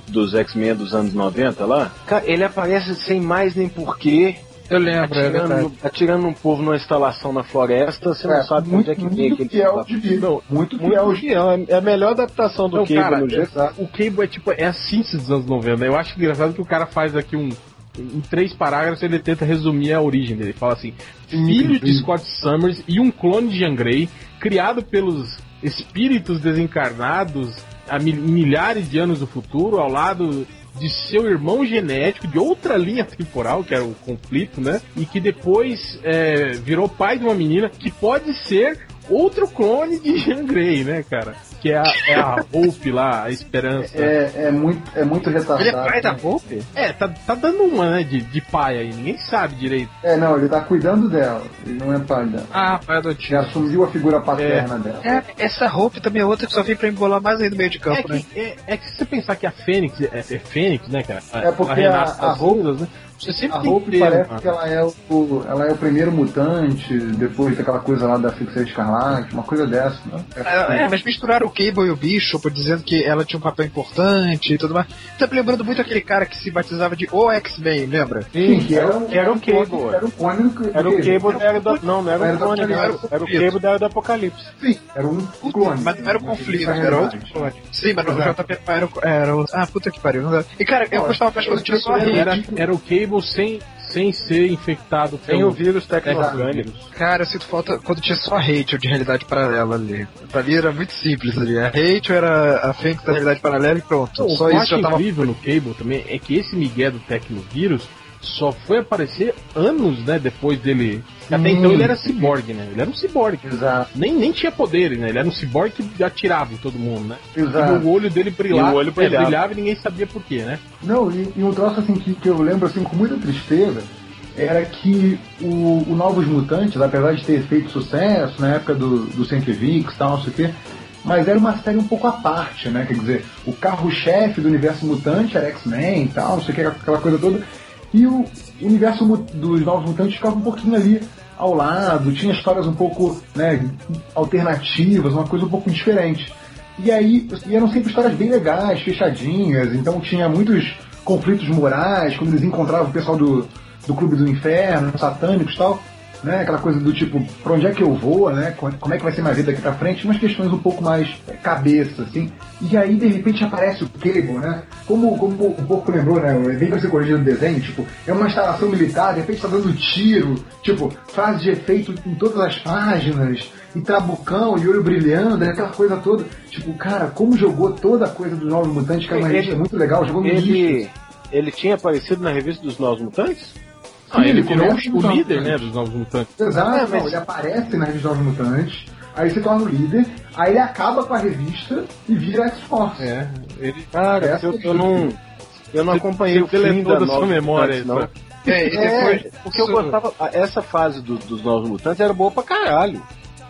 dos X-Men dos anos 90 lá. Cara, ele aparece sem mais nem porquê. Eu lembro, é Atirando, no- atirando um povo numa instalação na floresta, você não É, sabe muito, onde é que vem muito aquele fiel de da- vida. Não, muito Muito fiel. fiel, é- é a melhor adaptação do Não, Cable cara, no jeito. O Cable é tipo, é a síntese dos anos 90. Eu acho engraçado que o cara faz aqui um. Em três parágrafos ele tenta resumir a origem dele. Ele fala assim: Filho de Scott Summers e um clone de Jean Grey, criado pelos espíritos desencarnados há mil- milhares de anos do futuro, ao lado de seu irmão genético de outra linha temporal, que era o conflito, né? E que depois é, virou pai de uma menina que pode ser outro clone de Jean Grey, né, cara? Que é a, é a Hope lá, a esperança. É, é muito, é muito retardado. Ele é pai da né? Hope? É, tá, tá dando uma, né, de, de pai aí, ninguém sabe direito. É, não, ele tá cuidando dela. Ele não é pai dela. Ah, pai Ele adotivo. assumiu a figura paterna dela. É, essa Hope também é outra que só vem pra embolar mais aí no meio de É campo, né? que, é, é que se você pensar que a Fênix é, é Fênix, né, cara? É porque renasce a- a das cinzas, né? Você sempre A Hope ter parece uma- que ela é, o, ela é o primeiro mutante, depois daquela coisa lá da Feiticeira Escarlate, uma coisa dessa, né? É, mas misturaram o Cable e o Bishop dizendo que ela tinha um papel importante e tudo mais. Tá me lembrando muito aquele cara que se batizava de O X-Men, lembra? Sim, que era, que era o Cable. Era o clone do Era o Cable da era do, Não, não era Era o não, era, era o Cable da era do Apocalipse. Sim, era um clone. Mas não era o conflito, é era outro clone. Sim, mas no Exato. JP era o. Era o ah, puta que pariu. E cara, eu gostava mais quando tinha só a rede. Era, era o Cable sem, sem ser infectado Tem pelo o vírus tecno-orgânico. Cara, eu sinto falta quando tinha só a Rachel de realidade paralela ali. Pra mim era muito simples ali. A Rachel era a Fênix da realidade paralela e pronto. Não, só o isso já tava. incrível no Cable também é que esse Miguel do Tecnovírus só foi aparecer anos, né, depois dele. Até Sim. então ele era ciborgue, né? Ele era um ciborgue. Exato, Nem, nem tinha poderes, né? Ele era um ciborgue que atirava em todo mundo, né? E exato. o olho dele brilhava, E o olho é, brilhava. brilhava e ninguém sabia por quê, né? Não, e, e um troço assim que, que eu lembro assim com muita tristeza era que o, o Novos Mutantes, apesar de ter feito sucesso na época do, do Centrevix e tal, não sei o quê, mas era uma série um pouco à parte, né? Quer dizer, o carro-chefe do universo mutante era X-Men e tal, não sei o que, aquela coisa toda. E o universo dos Novos Mutantes ficava um pouquinho ali ao lado, tinha histórias um pouco né, alternativas, uma coisa um pouco diferente. E aí, e eram sempre histórias bem legais, fechadinhas, então tinha muitos conflitos morais, quando eles encontravam o pessoal do, do Clube do Inferno, satânicos e tal, né? Aquela coisa do tipo, pra onde é que eu vou, né? Como é que vai ser minha vida daqui pra frente? Umas questões um pouco mais é, cabeça, assim. E aí, de repente, aparece o Cable, né? Como, como um pouco lembrou, né? Bem pra ser corrigido no desenho, tipo, é uma instalação militar, de repente tá dando tiro, tipo, frase de efeito em todas as páginas, e trabucão, e olho brilhando, né? aquela coisa toda. Tipo, cara, como jogou toda a coisa dos Novos Mutantes, que é uma revista muito legal, jogou no lixo. Ele, ele tinha aparecido na revista dos Novos Mutantes? Ah, ele ele virou o nos líder, né, dos Novos Mutantes. Exato, É, mas- ele aparece na revista Novos Mutantes, aí se torna o líder, aí ele acaba com a revista e vira X-Force. É, ele... Cara, Essa eu, eu não. Eu não acompanhei o fim da sua memória não. É, e É, depois. porque eu gostava. Essa fase do- dos Novos Mutantes era boa pra caralho.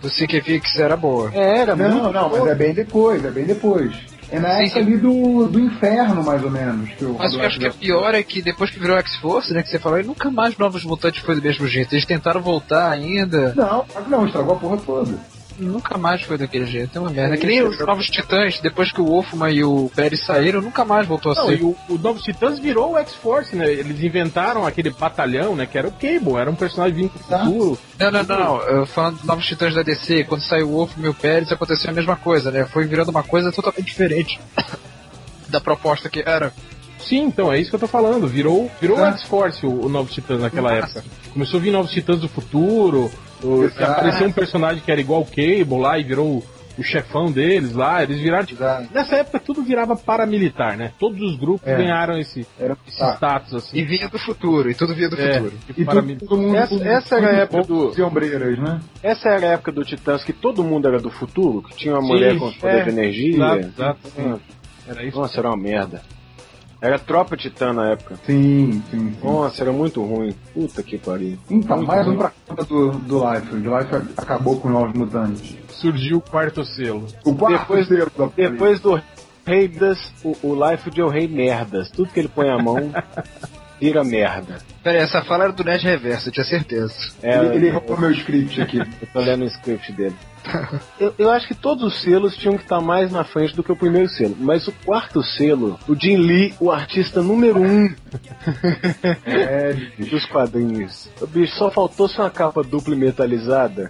Do Sikevix era boa. Era, Não, muito não, mas boa. é bem depois, é bem depois. É na época ali do, do inferno, mais ou menos. Que eu, Mas o que eu acho que é pior é que depois que virou X-Force, né, que você falou, e nunca mais Novos Mutantes foi do mesmo jeito. Eles tentaram voltar ainda. Não, não, estragou a porra toda. Nunca mais foi daquele jeito. É uma merda. É que nem os Novos Titãs, depois que o Wolfman e o Pérez saíram, nunca mais voltou a Não, ser. e o, o Novos Titãs virou o X-Force, né? Eles inventaram aquele batalhão, né? Que era o Cable, era um personagem vindo do Tá. futuro. Não, não, não. Eu falando dos Novos Titãs da DC, quando saiu o Wolfman e o Pérez, aconteceu a mesma coisa, né? Foi virando uma coisa totalmente diferente (laughs) da proposta que era. Sim, então, é isso que eu tô falando. Virou, virou o Tá. X-Force, o, o Novos Titãs naquela época. Começou a vir Novos Titãs do futuro. Exato. apareceu um personagem que era igual o Cable lá e virou o, chefão deles lá. Eles viraram. tipo. Nessa época tudo virava paramilitar, né? Todos os grupos É. ganharam esse, Era esse tá. status assim. E vinha do futuro, e tudo vinha do É, futuro. tipo, E paramil- todo, todo mundo. Essa- essa era a época do- de ombreiras, né? Essa era a época do Titãs que todo mundo era do futuro, que tinha uma mulher com poder é, de energia. Exato, exato. Ah, Era isso. Nossa, era uma merda. Era tropa Titã na época. Sim, sim, sim. Nossa, era muito ruim. Puta que pariu. Então, Muito mais ruim. um pra conta do, do Life. O Life acabou com novos mutantes. Surgiu o quarto selo. O quarto Depois- selo da Depois do Rei das, o, o Life é o Rei Merdas. Tudo que ele põe a mão (laughs) vira merda. Pera aí, essa fala era do Nerd Reverso, eu tinha certeza. É, Ele, ele roubou meu script aqui. (laughs) Eu tô lendo o script dele. Eu, eu acho que todos os selos tinham que estar mais na frente do que o primeiro selo. Mas o quarto selo, o Jim Lee, o artista número um (laughs) É, dos quadrinhos. O bicho só faltou só uma capa dupla metalizada.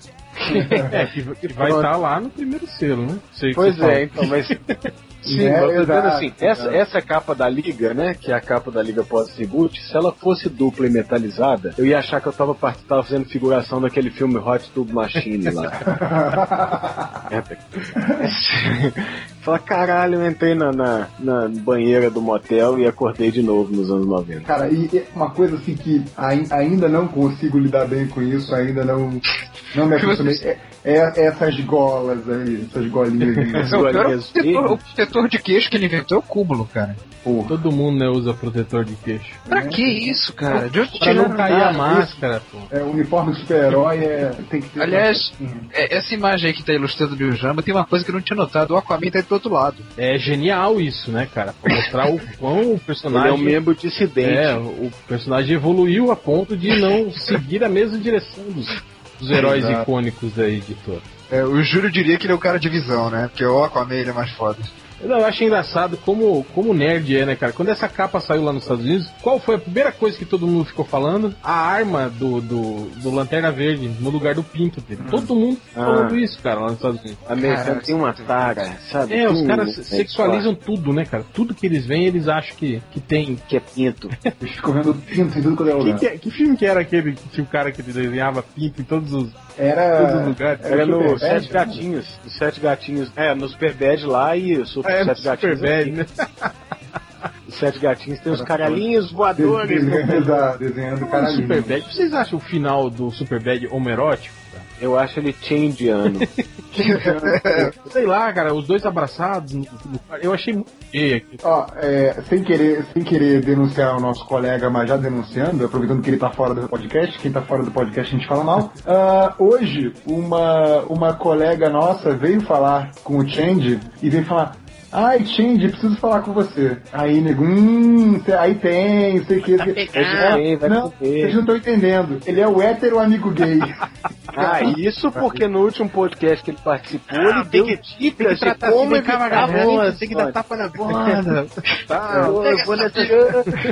É, que, que vai estar lá no primeiro selo, né? Sei Pois você fala. é, então, mas. (laughs) Sim, É, mas eu tô assim, essa, essa capa da Liga, né? Que é a capa da Liga pós-reboot, se ela fosse dupla e metalizada, eu ia achar que eu tava, part- tava fazendo figuração daquele filme Hot Tube Machine lá. (laughs) Fala, caralho, eu entrei na, na, na banheira do motel e acordei de novo nos anos 90. Cara, e uma coisa assim que ai- ainda não consigo lidar bem com isso, ainda não, não me (laughs) acostumei, é, é essas golas aí, essas golinhas aí. As Não, o, pior é o, golinhas protetor, verdes. o protetor de queixo que ele inventou é o cúmulo, cara. Porra. Todo mundo né, usa protetor de queixo. Pra que isso, cara? De onde Pra não cair a máscara, pô. É, o uniforme super-herói é, tem que ter. Aliás, é, essa imagem aí que tá ilustrando o Jamba tem uma coisa que eu não tinha notado. O Aquaman tá do outro lado. É genial isso, né, cara? Pra mostrar o (laughs) quão o Ele é personagem. um membro dissidente. É, o personagem evoluiu a ponto de não seguir a mesma direção dos, dos heróis Exato. icônicos da editora. É, o Júlio diria que ele é o cara de visão, né? Porque o Aquaman ele é mais foda. Não, eu acho engraçado como, como nerd é, né, cara? Quando essa capa saiu lá nos Estados Unidos, qual foi a primeira coisa que todo mundo ficou falando? A arma do, do, do Lanterna Verde no lugar do pinto dele. Todo mundo Ah. falando isso, cara, lá nos Estados Unidos. Americano tem uma tara, sabe? É, os Tudo caras é sexualizam tudo, né, cara? Tudo que eles veem, eles acham que, que tem. que é pinto. (laughs) Eles ficam vendo pinto em tudo quanto é Que, lugar. que, que filme que era aquele que tinha o cara que desenhava pinto em todos os, todos os Era. Era no Sete Bad, Gatinhos. Os Sete Gatinhos. É, no Super Bad lá e o Super É, Sete Gatinhos. Super Bad, né? (laughs) Os Sete Gatinhos tem os caralhinhos voadores. Desenhando, da- desenhando O caralhinho. Super Bad, vocês acham o final do Super Bad homerótico? Eu acho ele changeano. (laughs) Sei lá, cara, os dois abraçados. eu achei muito gay aqui. Ó, é, sem, querer, sem querer denunciar o nosso colega, mas já denunciando, aproveitando que ele tá fora do podcast, quem tá fora do podcast a gente fala mal. (laughs) Ah, hoje, uma, uma colega nossa veio falar com o Change e veio falar. Ai, Change, preciso falar com você. Aí, nego, hum, aí tem, sei que. Tem, vai não, vocês não estão entendendo. Ele é o hétero amigo gay. (laughs) Ah, isso porque no último podcast que ele participou, ele deu dicas de tratar como assim, evitar galera, boas. tem que dar tapa na (laughs) bunda. Tá, eu, eu vou nessas,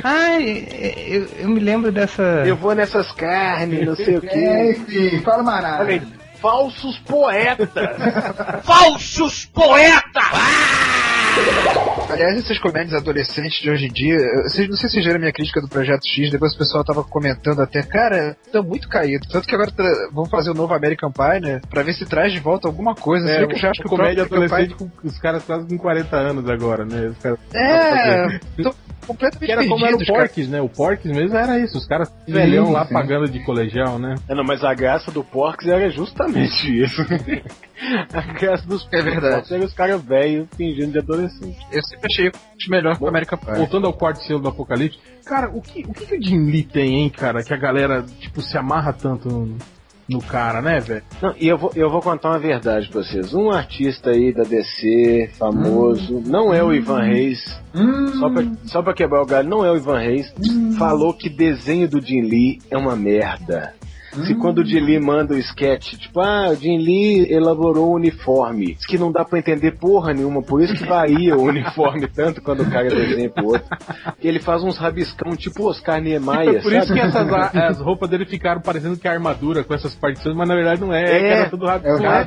Ai, eu, eu me lembro dessa. eu vou nessas carnes, não sei o É, quê. enfim, fala mais nada. Olha aí, falsos poetas. (laughs) Aliás, esses comédias adolescentes de hoje em dia, eu- vocês, não sei se vocês viram a minha crítica do Projeto X, depois o pessoal tava comentando até, cara, tá muito caído. Tanto que agora tra- vão fazer o novo American Pie, né? Pra ver se traz de volta alguma coisa. É, eu já acho que o comédia adolescente com os caras quase com 40 anos agora, né? Os caras- Pie- É, tô completamente Que era como era o. Porques, né? O Porques mesmo era isso, os caras velhão lá sim. pagando de colegial, né? É, não, mas a graça do Porks era justamente isso. (laughs) a graça dos É verdade. Porks era os caras velhos fingindo de adolescente. Eu sempre achei melhor que o American Pie. Voltando ao quarto selo do Apocalipse, cara, o que, o que, que o Jim Lee tem, hein, cara? Que a galera, tipo, se amarra tanto no, no cara, né, velho? Não, e eu vou, eu vou contar uma verdade pra vocês. Um artista aí da DC, famoso, não é o Ivan Reis, Hum, só pra, só pra quebrar o galho, não é o Ivan Reis, falou que desenho do Jim Lee é uma merda. Se quando o Jim Lee manda o sketch, tipo, ah, o Jim Lee elaborou o uniforme. Que não dá pra entender porra nenhuma, por isso que varia o uniforme (laughs) tanto quando o cara desenha pro outro. Que ele faz uns rabiscão, tipo Oscar Niemeyer, Por isso sabe? que essas, as roupas dele ficaram parecendo que é armadura com essas partições, mas na verdade não é, é, era tudo. É o Não é?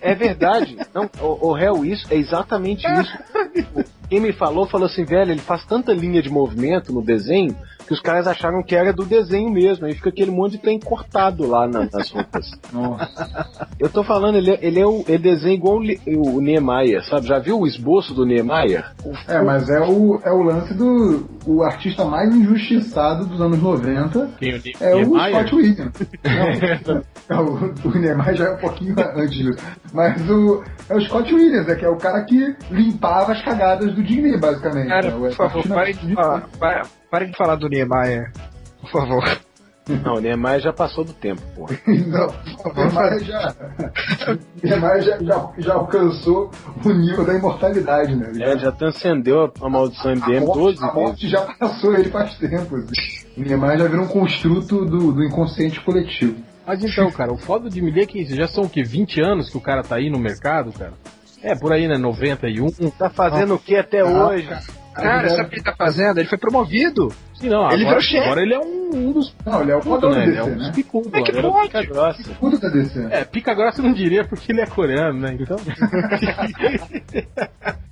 É verdade. Não, o, o réu, isso é exatamente (laughs) isso. Quem me falou, falou assim, velho, ele faz tanta linha de movimento no desenho que os caras acharam que era do desenho mesmo. Aí fica aquele monte de trem cortado lá na- nas roupas. (laughs) Eu tô falando, ele, é- ele, é o, ele desenha igual o, o Niemeyer, sabe? Já viu o esboço do Niemeyer? É, mas é o, é o lance do. O artista mais injustiçado dos anos 90 Quem, o é o Niemeyer? Scott Williams. Não, (laughs) é o, o Neymar já é um pouquinho antes disso. Mas o, é o Scott Williams, é que é o cara que limpava as cagadas do Lee, basicamente. Cara, É o por favor, artista parem de falar, de falar do Niemeyer. Por favor. (laughs) Não, o Niemeyer já passou do tempo, porra. (laughs) Não, o Neymar (laughs) já, o Neymar já, já, já alcançou o nível da imortalidade, né? É, já transcendeu a maldição a, MDM morte, 12 a morte já passou ele faz tempo. assim. O Neymar já virou um construto do, do inconsciente coletivo. Mas então, cara, o foda de Milê é que isso, já são o quê? 20 anos que o cara tá aí no mercado, cara? É, por aí, né? 91. Tá fazendo o que até hoje? Cara, sabe o que ele tá fazendo? Ele foi promovido. Sim, não, Ele agora, virou agora ele é um, um dos Não, ele é o putos, fodão do né? Ele DC, é um né? dos picudos. É que pode? Fica grossa. Tudo da DC. É, pica grossa eu não diria porque ele é coreano, né? Então. (laughs)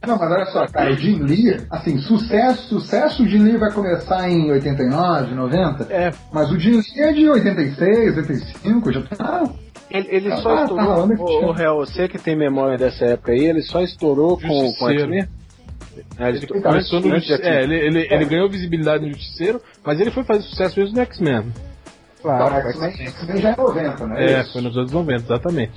Não, mas olha só, cara, o Jim Lee, assim, sucesso, sucesso o Jim Lee vai começar em 89, 90, é, mas o Jim Lee é de 86, 85, já tá... Ele, ele Ah, só tá estourou. o, o Real, você que tem memória dessa época aí, ele só estourou com, com Justiceiro. X-Men? Ah, ele Ele começou no. É, ele, ele, ele ganhou visibilidade no Justiceiro, mas ele foi fazer sucesso mesmo no X-Men. Tá, X-Men X-Men já é 90, né? É, Isso. foi nos anos 90, exatamente.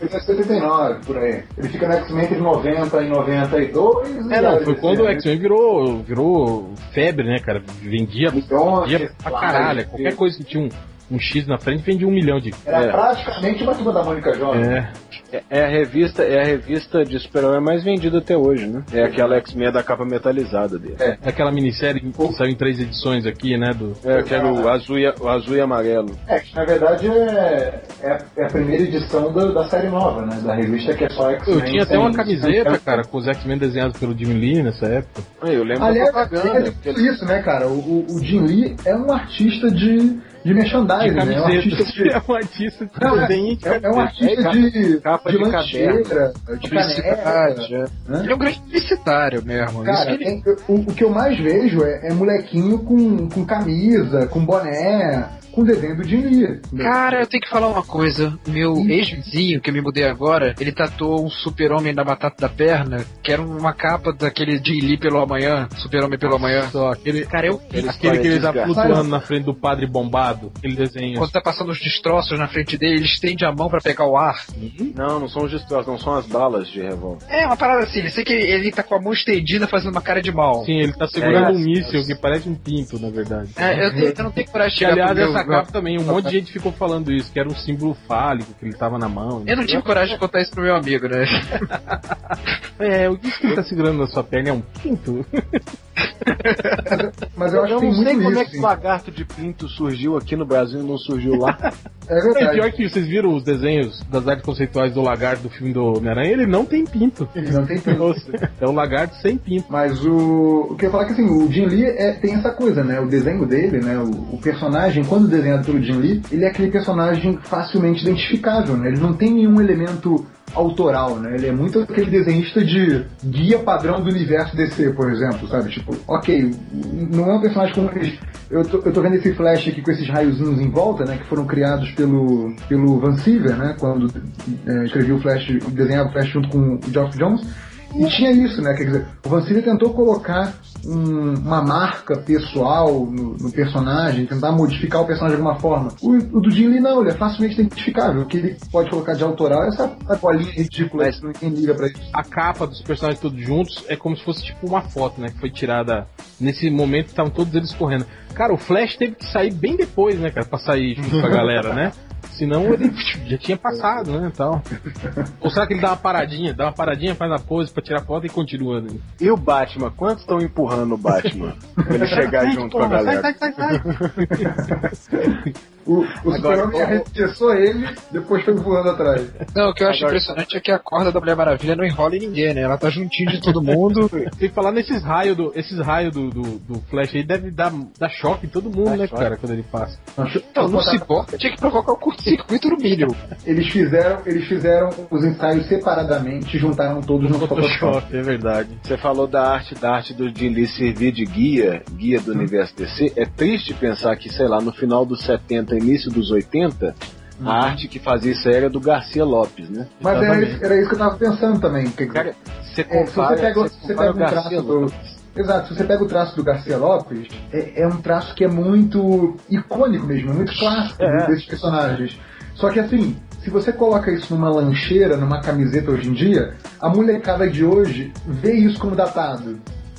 Ele é 79, por aí. Ele fica no X-Men entre 90 e 92. É, não, foi quando o X-Men virou, virou febre, né, cara? Vendia, Milhões, vendia pra caralho. Qualquer coisa que tinha um, um X na frente vendia um milhão de. Era É. praticamente uma turma da Mônica Jovem. É, É, é a revista, é a revista de super-herói mais vendida até hoje, né? É aquela X-Men da capa metalizada dele. É. aquela minissérie que saiu em três edições aqui, né? Do, É, que era o azul, e, o azul e amarelo. É, que na verdade é, é, a- é a primeira edição da, da série nova, né? Da revista que é só X-Men. eu tinha até uma camiseta, cara, com os X-Men desenhados pelo Jim Lee nessa época. Eu lembro Aliás, da propaganda. é isso, né, cara? O, o, o Jim Lee é um artista de, de merchandising, De né? É um artista de. (laughs) É um artista de Não, é, desenho de é, é um artista capa- de, capa de de lancheira, de caneca. é. né? Ele é um grande publicitário mesmo. Isso Cara, ele- o, o que eu mais vejo é, é molequinho com, com camisa, com boné, com desenho do Jim Lee. Cara, eu tenho que falar uma coisa. Meu ex-vizinho, que eu me mudei agora, ele tatuou um super-homem na batata da perna, que era uma capa daquele de Lee pelo amanhã, super-homem pelo amanhã. Só aquele, Cara, eu Ele aquele que ele tá flutuando na frente do padre bombado. Aquele desenho. quando tá passando os destroços na frente dele, ele estende a mão pra pegar o ar. Não, não são os destroços, não são as balas de revólver. É, uma parada assim, eu sei que ele tá com a mão estendida fazendo uma cara de mal. Sim, ele tá segurando É, um míssil que parece um pinto, na verdade. É, eu, eu não tenho coragem de chegar aliás, pro meu- essa capa também, um monte de gente ficou falando isso, que era um símbolo fálico, que ele tava na mão. Eu não tive coragem de contar isso pro meu amigo, né? (laughs) É, o que ele tá segurando na sua perna é um pinto. (laughs) Mas eu acho Eu que tem não sei como isso. é que o lagarto de pinto surgiu aqui no Brasil e não surgiu lá. É (laughs) É verdade. pior que vocês viram os desenhos das artes conceituais do lagarto do filme do Homem-Aranha, ele não tem pinto. Ele não tem tempo. É o lagarto sem pinto. Mas o, o que eu ia falar é que assim, o Jim Lee é- tem essa coisa, né? O desenho dele, né? O, o personagem, quando desenhado pelo Jim Lee, ele é aquele personagem facilmente identificável, né? Ele não tem nenhum elemento autoral, né? Ele é muito aquele desenhista de guia padrão do universo DC, por exemplo, sabe? Tipo, ok, não é um personagem como eles. Eu tô, eu tô vendo esse flash aqui com esses raiozinhos em volta, né? Que foram criados pelo, pelo Van Siever, né? Quando é, o Flash, desenhava o Flash junto com o Geoff Jones. E tinha isso, né? Quer dizer, o Van Siever tentou colocar um- uma marca pessoal no, no personagem, tentar modificar o personagem de alguma forma. O, o do Jim Lee não, ele é facilmente identificável. O que ele pode colocar de autoral é essa bolinha ridícula Mas- ninguém liga pra isso. A capa dos personagens todos juntos é como se fosse tipo uma foto, né? Que foi tirada nesse momento que estavam todos eles correndo. Cara, o Flash teve que sair bem depois, né, cara? Pra sair junto com a galera, né? (laughs) Senão ele (laughs) já tinha passado, né, tal. Ou será que ele dá uma paradinha, dá uma paradinha, faz a pose pra tirar foto e continua? Né? E o Batman? Quantos estão empurrando o Batman? pra ele chegar (laughs) junto com a galera. Sai, sai, sai, sai. (laughs) O, o Agora, super-homem arremessou ele, depois foi voando atrás. Não, o que eu acho Agora- impressionante é que a corda da Mulher Maravilha não enrola em ninguém, né? Ela tá juntinho de todo mundo. (laughs) Tem que falar nesses raios do, esses raios do, do, do Flash aí deve dar, dar choque em todo mundo, Dá né, choque. cara, quando ele passa. Então, no Cyborg tinha que provocar o curto-circuito no mínimo. Eles fizeram, eles fizeram os ensaios separadamente e juntaram todos no Photoshop. É verdade. Você falou da arte, da arte do Jim Lee servir de guia, guia do universo DC. É triste pensar que, sei lá, no final dos 70, início dos 80, a arte que fazia isso era do Garcia Lopes, né? Mas era isso, era isso que eu tava pensando também. Quer dizer, Cara, você É, se compara, você pega, você se você pega o traço do. Exato, se você pega o traço do Garcia Lopes, é, é um traço que é muito icônico mesmo, é muito clássico É. desses personagens. Só que assim, se você coloca isso numa lancheira, numa camiseta hoje em dia, a molecada de hoje vê isso como datado.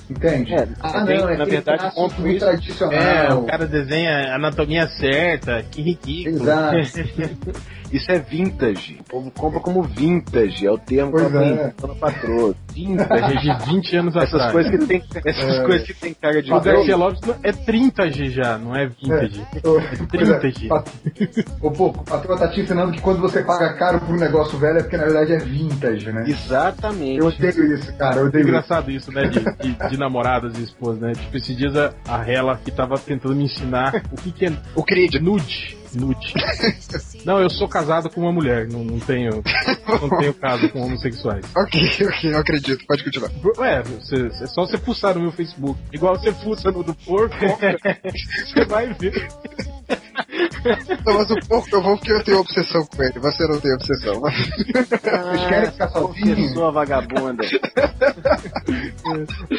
Entende? É, ah, tem- não, é na verdade, compro muito isso. tradicional. É, o cara desenha a anatomia certa, que ridículo. Exato. (laughs) Isso é vintage. O povo compra como vintage, é o termo Pois que é. patroa. Vintage. É de 20 anos Essas atrás. coisas que tem, essas É. coisas que tem cara de O velho. Garcia Lopes é 30 G já, não é vintage. É é, 30 G. Ô, pô, o patrão tá te ensinando que quando você paga caro por um negócio velho é porque na verdade é vintage, né? Exatamente. Eu odeio isso, cara. Eu odeio isso. Engraçado isso, né? De, de- de namoradas e esposas, né? Tipo, esses dias a, a Hela que tava tentando me ensinar o que, que é O Creed. nude. Nude. (laughs) Não, eu sou casado com uma mulher, não, não tenho. Não tenho caso com homossexuais. (laughs) Ok, ok, eu acredito. Pode continuar. Ué, você- é só você fuçar no meu Facebook. Igual você fuça no do porco, (laughs) você vai ver. Não, mas o porco eu vou porque eu tenho obsessão com ele. Você não tem obsessão. Vocês querem ficar sozinhos? Pessoa vagabunda. (laughs)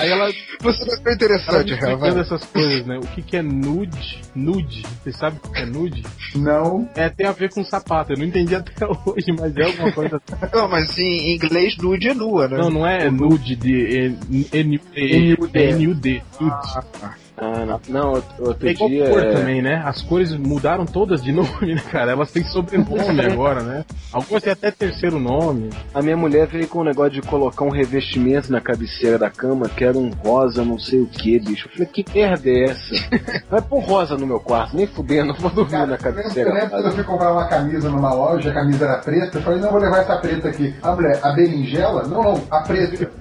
Aí ela, Você não é ela interessante, vai. essas coisas, né? O que, que é nude? Nude. Você sabe o que é nude? Não. É, tem a ver com sapato. Eu não entendi até hoje, mas é alguma coisa. Não, mas em inglês nude é nua, né? Não, não é nude de N-U-D. Nude. Ah, não. Não, outro É igual dia. cor é, também, né? As cores mudaram todas de (laughs) nome, né, cara? Elas têm sobrenome agora, né? Algumas têm até terceiro nome. A minha mulher veio com um negócio de colocar um revestimento na cabeceira da cama, que era um rosa, não sei o que, bicho. Eu falei, que merda é essa? (laughs) Vai pôr rosa no meu quarto, nem fudendo, eu vou dormir Cara, na cabeceira. eu lembro quando eu fui comprar uma camisa numa loja, a camisa era preta, eu falei, não, vou levar essa preta aqui. A mulher, a berinjela? Não, não, a preta. (laughs)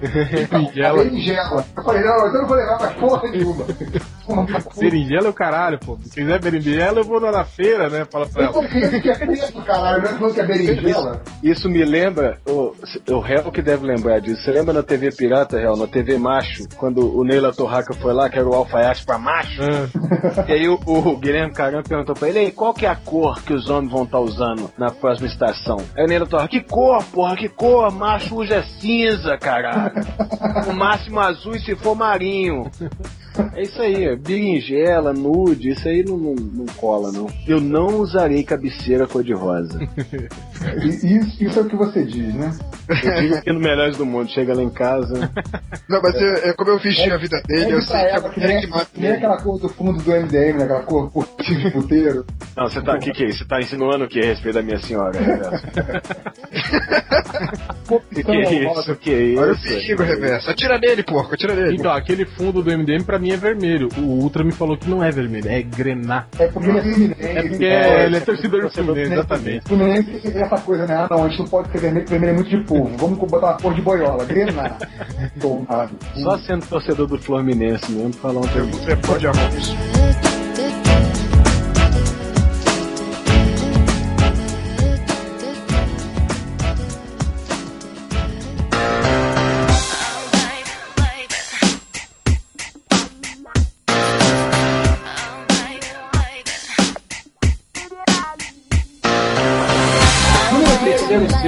A berinjela. Eu falei, não, então eu não vou levar mais porra nenhuma. (laughs) Berinjela é o caralho, pô. Se quiser berinjela, eu vou lá na feira, né? Fala pra ela. que é preto, caralho, não é falando que é berinjela. Isso me lembra, o, o réu que deve lembrar disso. Você lembra na TV Pirata, réu, na TV Macho, quando o Neila Torraca foi lá, que era o alfaiate pra macho? Ah, E aí o, o Guilherme Caramba perguntou pra ele, "Ei, qual que é a cor que os homens vão estar usando na próxima estação? Aí o Neila Torraca, que cor, porra, que cor? Macho usa cinza, caralho. O máximo azul e se for marinho. É isso aí, berinjela, nude, isso aí não, não, não cola, não. Eu não usarei cabeceira cor-de-rosa. Isso, isso é o que você diz, né? Eu digo que no Melhores do Mundo, chega lá em casa. Não, mas é, é como eu vesti a vida dele, eu Ele pra sei que ela, que nem, que nem ele. aquela cor do fundo do MDM, né? aquela cor curtinha (laughs) de puteiro. Não, você tá. O que, que é isso? Você tá insinuando o que a respeito da minha senhora, (laughs) Que, que é isso? O que é Olha o isso? perigo, reverso. Atira nele, porco, atira nele. Então, aquele fundo do MDM pra mim é vermelho. O Ultra me falou que não é vermelho, é grená. É porque ele é fluminense. É porque é, ele é torcedor do Fluminense, exatamente. Fluminense tem essa coisa, né? Ah, não, a gente não pode ser vermelho, porque vermelho é muito de povo. Vamos botar uma cor de boiola, grená. (laughs) Tomado. Só sendo torcedor do Fluminense mesmo, falar um tempo. Você pode arrumar. Terceiro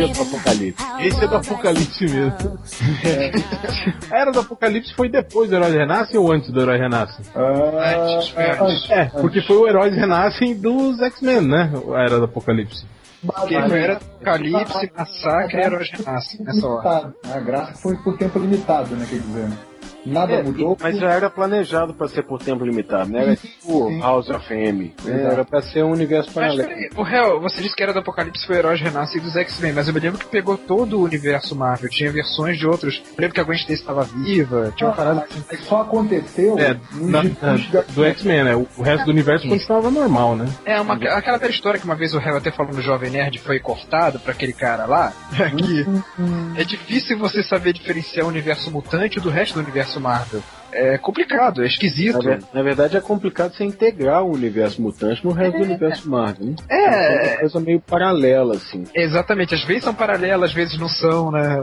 do Apocalipse. Esse é do Apocalipse mesmo. A (laughs) Era do Apocalipse foi depois do Herói Renasce ou antes do Herói Renasce? Ah, Antes, ah, antes. É, porque foi o Heróis Renascem dos X-Men, né? A Era do Apocalipse. Porque era Apocalipse, Massacre e Heróis Renascem nessa hora. limitado. A graça foi por tempo limitado, né? Quer dizer. Nada É, mudou. Mas já era planejado pra ser por tempo limitado, né? Era tipo sim. House of M. Exato. Era pra ser um universo Mas paralelo. peraí, o Hell, você disse que era do Apocalipse foi Heróis Renascem dos X-Men, mas eu me lembro que pegou todo o universo Marvel, tinha versões de outros. Eu lembro que a Gwen Stacy estava viva, tinha uma parada assim. Mas só aconteceu É, na- na- do X-Men, né? O, o resto do universo continuava normal, né? É, uma, aquela velha história que uma vez o Hell até falou no Jovem Nerd foi cortado pra aquele cara lá. (laughs) que é difícil você saber diferenciar o universo mutante do resto do universo Marvel. É complicado, é esquisito. Na, ver- na verdade é complicado você integrar o universo mutante no resto do universo Marvel. Né? É. uma coisa meio paralela, assim. Exatamente, às vezes são paralelas, às vezes não são, né?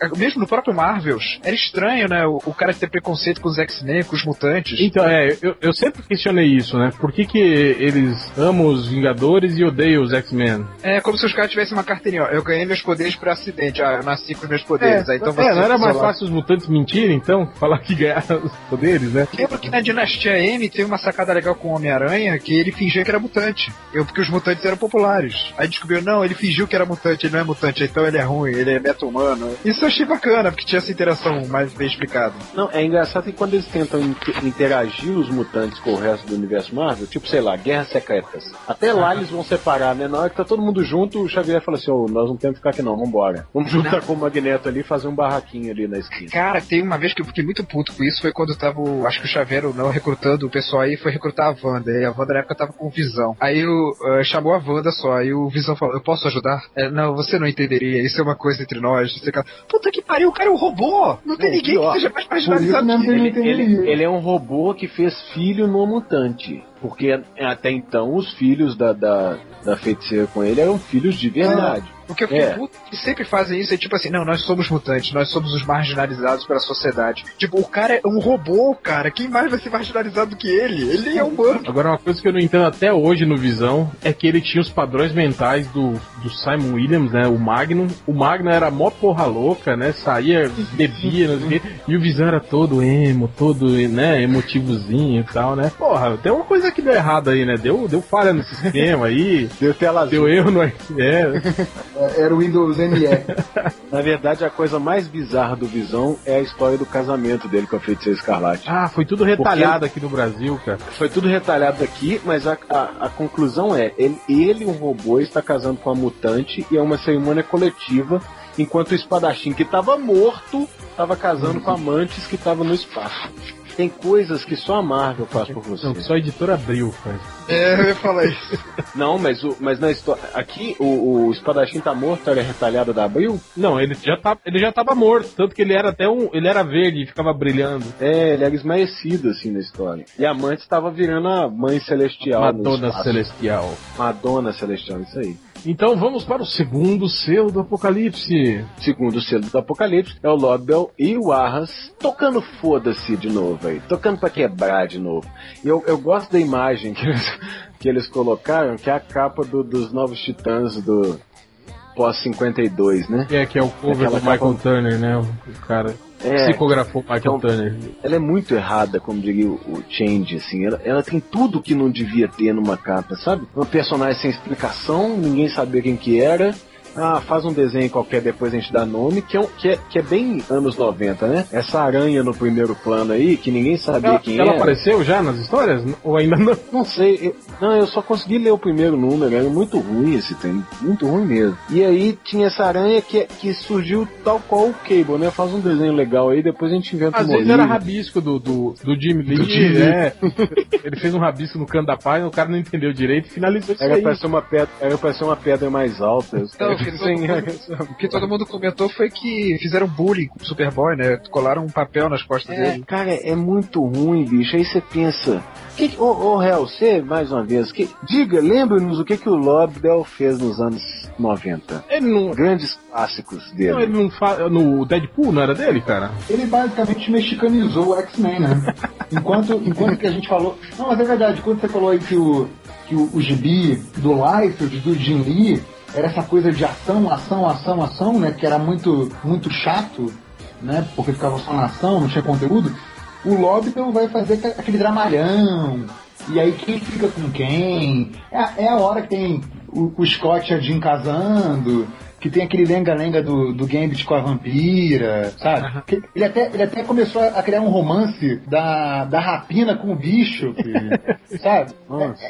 É, Mesmo no próprio Marvels, era estranho, né? O, o cara ter preconceito com os X-Men, com os mutantes. Então, é, eu, eu sempre questionei isso, né? Por que, que eles amam os Vingadores e odeiam os X-Men? É como se os caras tivessem uma carteirinha, ó. Eu ganhei meus poderes por acidente, ah, eu nasci com os meus poderes. aí, então você é, não era mais fácil os mutantes mentirem, então? Falar que ganharam (laughs) os poderes, né? Lembro que na Dinastia M teve uma sacada legal com o Homem-Aranha que ele fingia que era mutante. Eu, porque os mutantes eram populares. Aí descobriu, não, ele fingiu que era mutante, ele não é mutante, então ele é ruim, ele é meta-humano. Isso eu achei bacana, porque tinha essa interação mais bem explicada. Não, é engraçado que quando eles tentam inter- interagir os mutantes com o resto do universo Marvel, tipo, sei lá, guerras secretas. Até lá eles vão separar, né? Na hora que tá todo mundo junto, o Xavier fala assim, ô, nós não temos que ficar aqui não, vambora. Vamos juntar com o Magneto ali e fazer um barraquinho ali na esquina. Cara, tem uma vez que eu fiquei muito puto com isso, foi quando tava, o- acho que o Xavier ou não, recrutando o pessoal aí, foi recrutar a Wanda. E a Wanda na época tava com visão. Aí o, eh, chamou a Wanda só, aí o Visão falou, eu posso ajudar? É, não, você não entenderia, isso é uma coisa entre nós. Você, cara, Puta que pariu, o cara é um robô! Não tem Não, ninguém pior. que seja mais marginalizado que ele ele. Ele, ele é um robô que fez filho no mutante. Porque até então os filhos da, da, da feiticeira com ele eram filhos de verdade. O que eu fiquei É. puto que sempre fazem isso é tipo assim, não, nós somos mutantes, nós somos os marginalizados pela sociedade. Tipo, o cara é um robô, cara. Quem mais vai ser marginalizado do que ele? Ele é humano. Agora, uma coisa que eu não entendo até hoje no Visão é que ele tinha os padrões mentais do, do Simon Williams, né? O Magnum. O Magnum era mó porra louca, né? Saía, (laughs) bebia, não sei o quê. E o Visão era todo emo, todo, né? Emotivozinho e tal, né? Porra, tem uma coisa que deu errado aí, né? Deu, deu falha no (laughs) sistema aí. Deu tela Deu erro no. É, (laughs) Era o Windows ME. (laughs) Na verdade, a coisa mais bizarra do Visão é a história do casamento dele com a feiticeira Escarlate. Ah, foi tudo retalhado aqui no Brasil, cara. Foi tudo retalhado aqui, mas a, a, a conclusão é: ele, ele, um robô, está casando com a mutante e é uma cerimônia coletiva, enquanto o espadachim que estava morto estava casando com amantes que estavam no espaço. Tem coisas que só a Marvel faz por você. Não, só a editora abriu, faz. É, eu ia falar isso. (laughs) Não, mas, o, mas na história. Aqui o, o espadachim tá morto, era retalhada da Abril? Não, ele já, tá, ele já tava morto, tanto que ele era até um. Ele era verde e ficava brilhando. É, ele era esmaecido assim na história. E a amante estava virando a mãe celestial. no Madonna. Celestial. Madonna celestial, isso aí. Então vamos para o segundo selo do Apocalipse. Segundo selo do Apocalipse, é o Lobel e o Arras tocando foda-se de novo aí, tocando pra quebrar de novo. Eu, eu gosto da imagem que eles, (laughs) que eles colocaram, que é a capa do- dos Novos Titãs do pós-52, né? Que é, que é o cover Aquela do Michael capa- Turner, né? O cara É, psicografou Michael então- Turner. ela é muito errada, como diria o, o Change, assim. Ela, ela tem tudo que não devia ter numa capa, sabe? Um personagem sem explicação, ninguém sabia quem que era. Ah, faz um desenho qualquer, depois a gente dá nome, que é, um- que é, que é bem anos 90, né? Essa aranha no primeiro plano aí, que ninguém sabia Ela, quem ela era. apareceu já nas histórias? Ou ainda não? (laughs) Não sei, eu, não, eu só consegui ler o primeiro número, era muito ruim esse trem, muito ruim mesmo. E aí tinha essa aranha que, que surgiu tal qual o Cable, né? Faz um desenho legal aí, depois a gente inventa Às um vezes era rabisco do, do, do Jimmy Lee. Do Jimmy Lee. é. (laughs) Ele fez um rabisco no canto da página, o cara não entendeu direito e finalizou isso Era aí. pra, ser uma pedra, era pra ser uma pedra mais alta. Então, que todo sem- mundo- O que todo mundo comentou foi que fizeram bullying com o Superboy, né? Colaram um papel nas costas É, dele. cara, é muito ruim, bicho. Aí você pensa. Que, ô, ô, Hel, você, mais uma vez, que, diga, lembre-nos o que, que o Lobdell fez nos anos 90. Ele não. Grandes clássicos dele. Não, ele não fa... No Deadpool não era dele, cara? Ele basicamente mexicanizou o X-Men, né? (laughs) Enquanto, enquanto que a gente falou. Não, mas é verdade, quando você falou aí que o, que o, o gibi do Liefeld, do Jim Lee, era essa coisa de ação, ação, ação, ação, né? Que era muito, muito chato, né? Porque ficava só na ação, não tinha conteúdo. O Lobdell vai fazer aquele- dramalhão. E aí quem fica com quem? É, a- é a hora que tem o, o Scott e a Jean casando. Que tem aquele lenga-lenga do, do Gambit com a vampira, sabe? Que Ele até, ele até começou a criar um romance da, da rapina com o bicho, que- (laughs) sabe?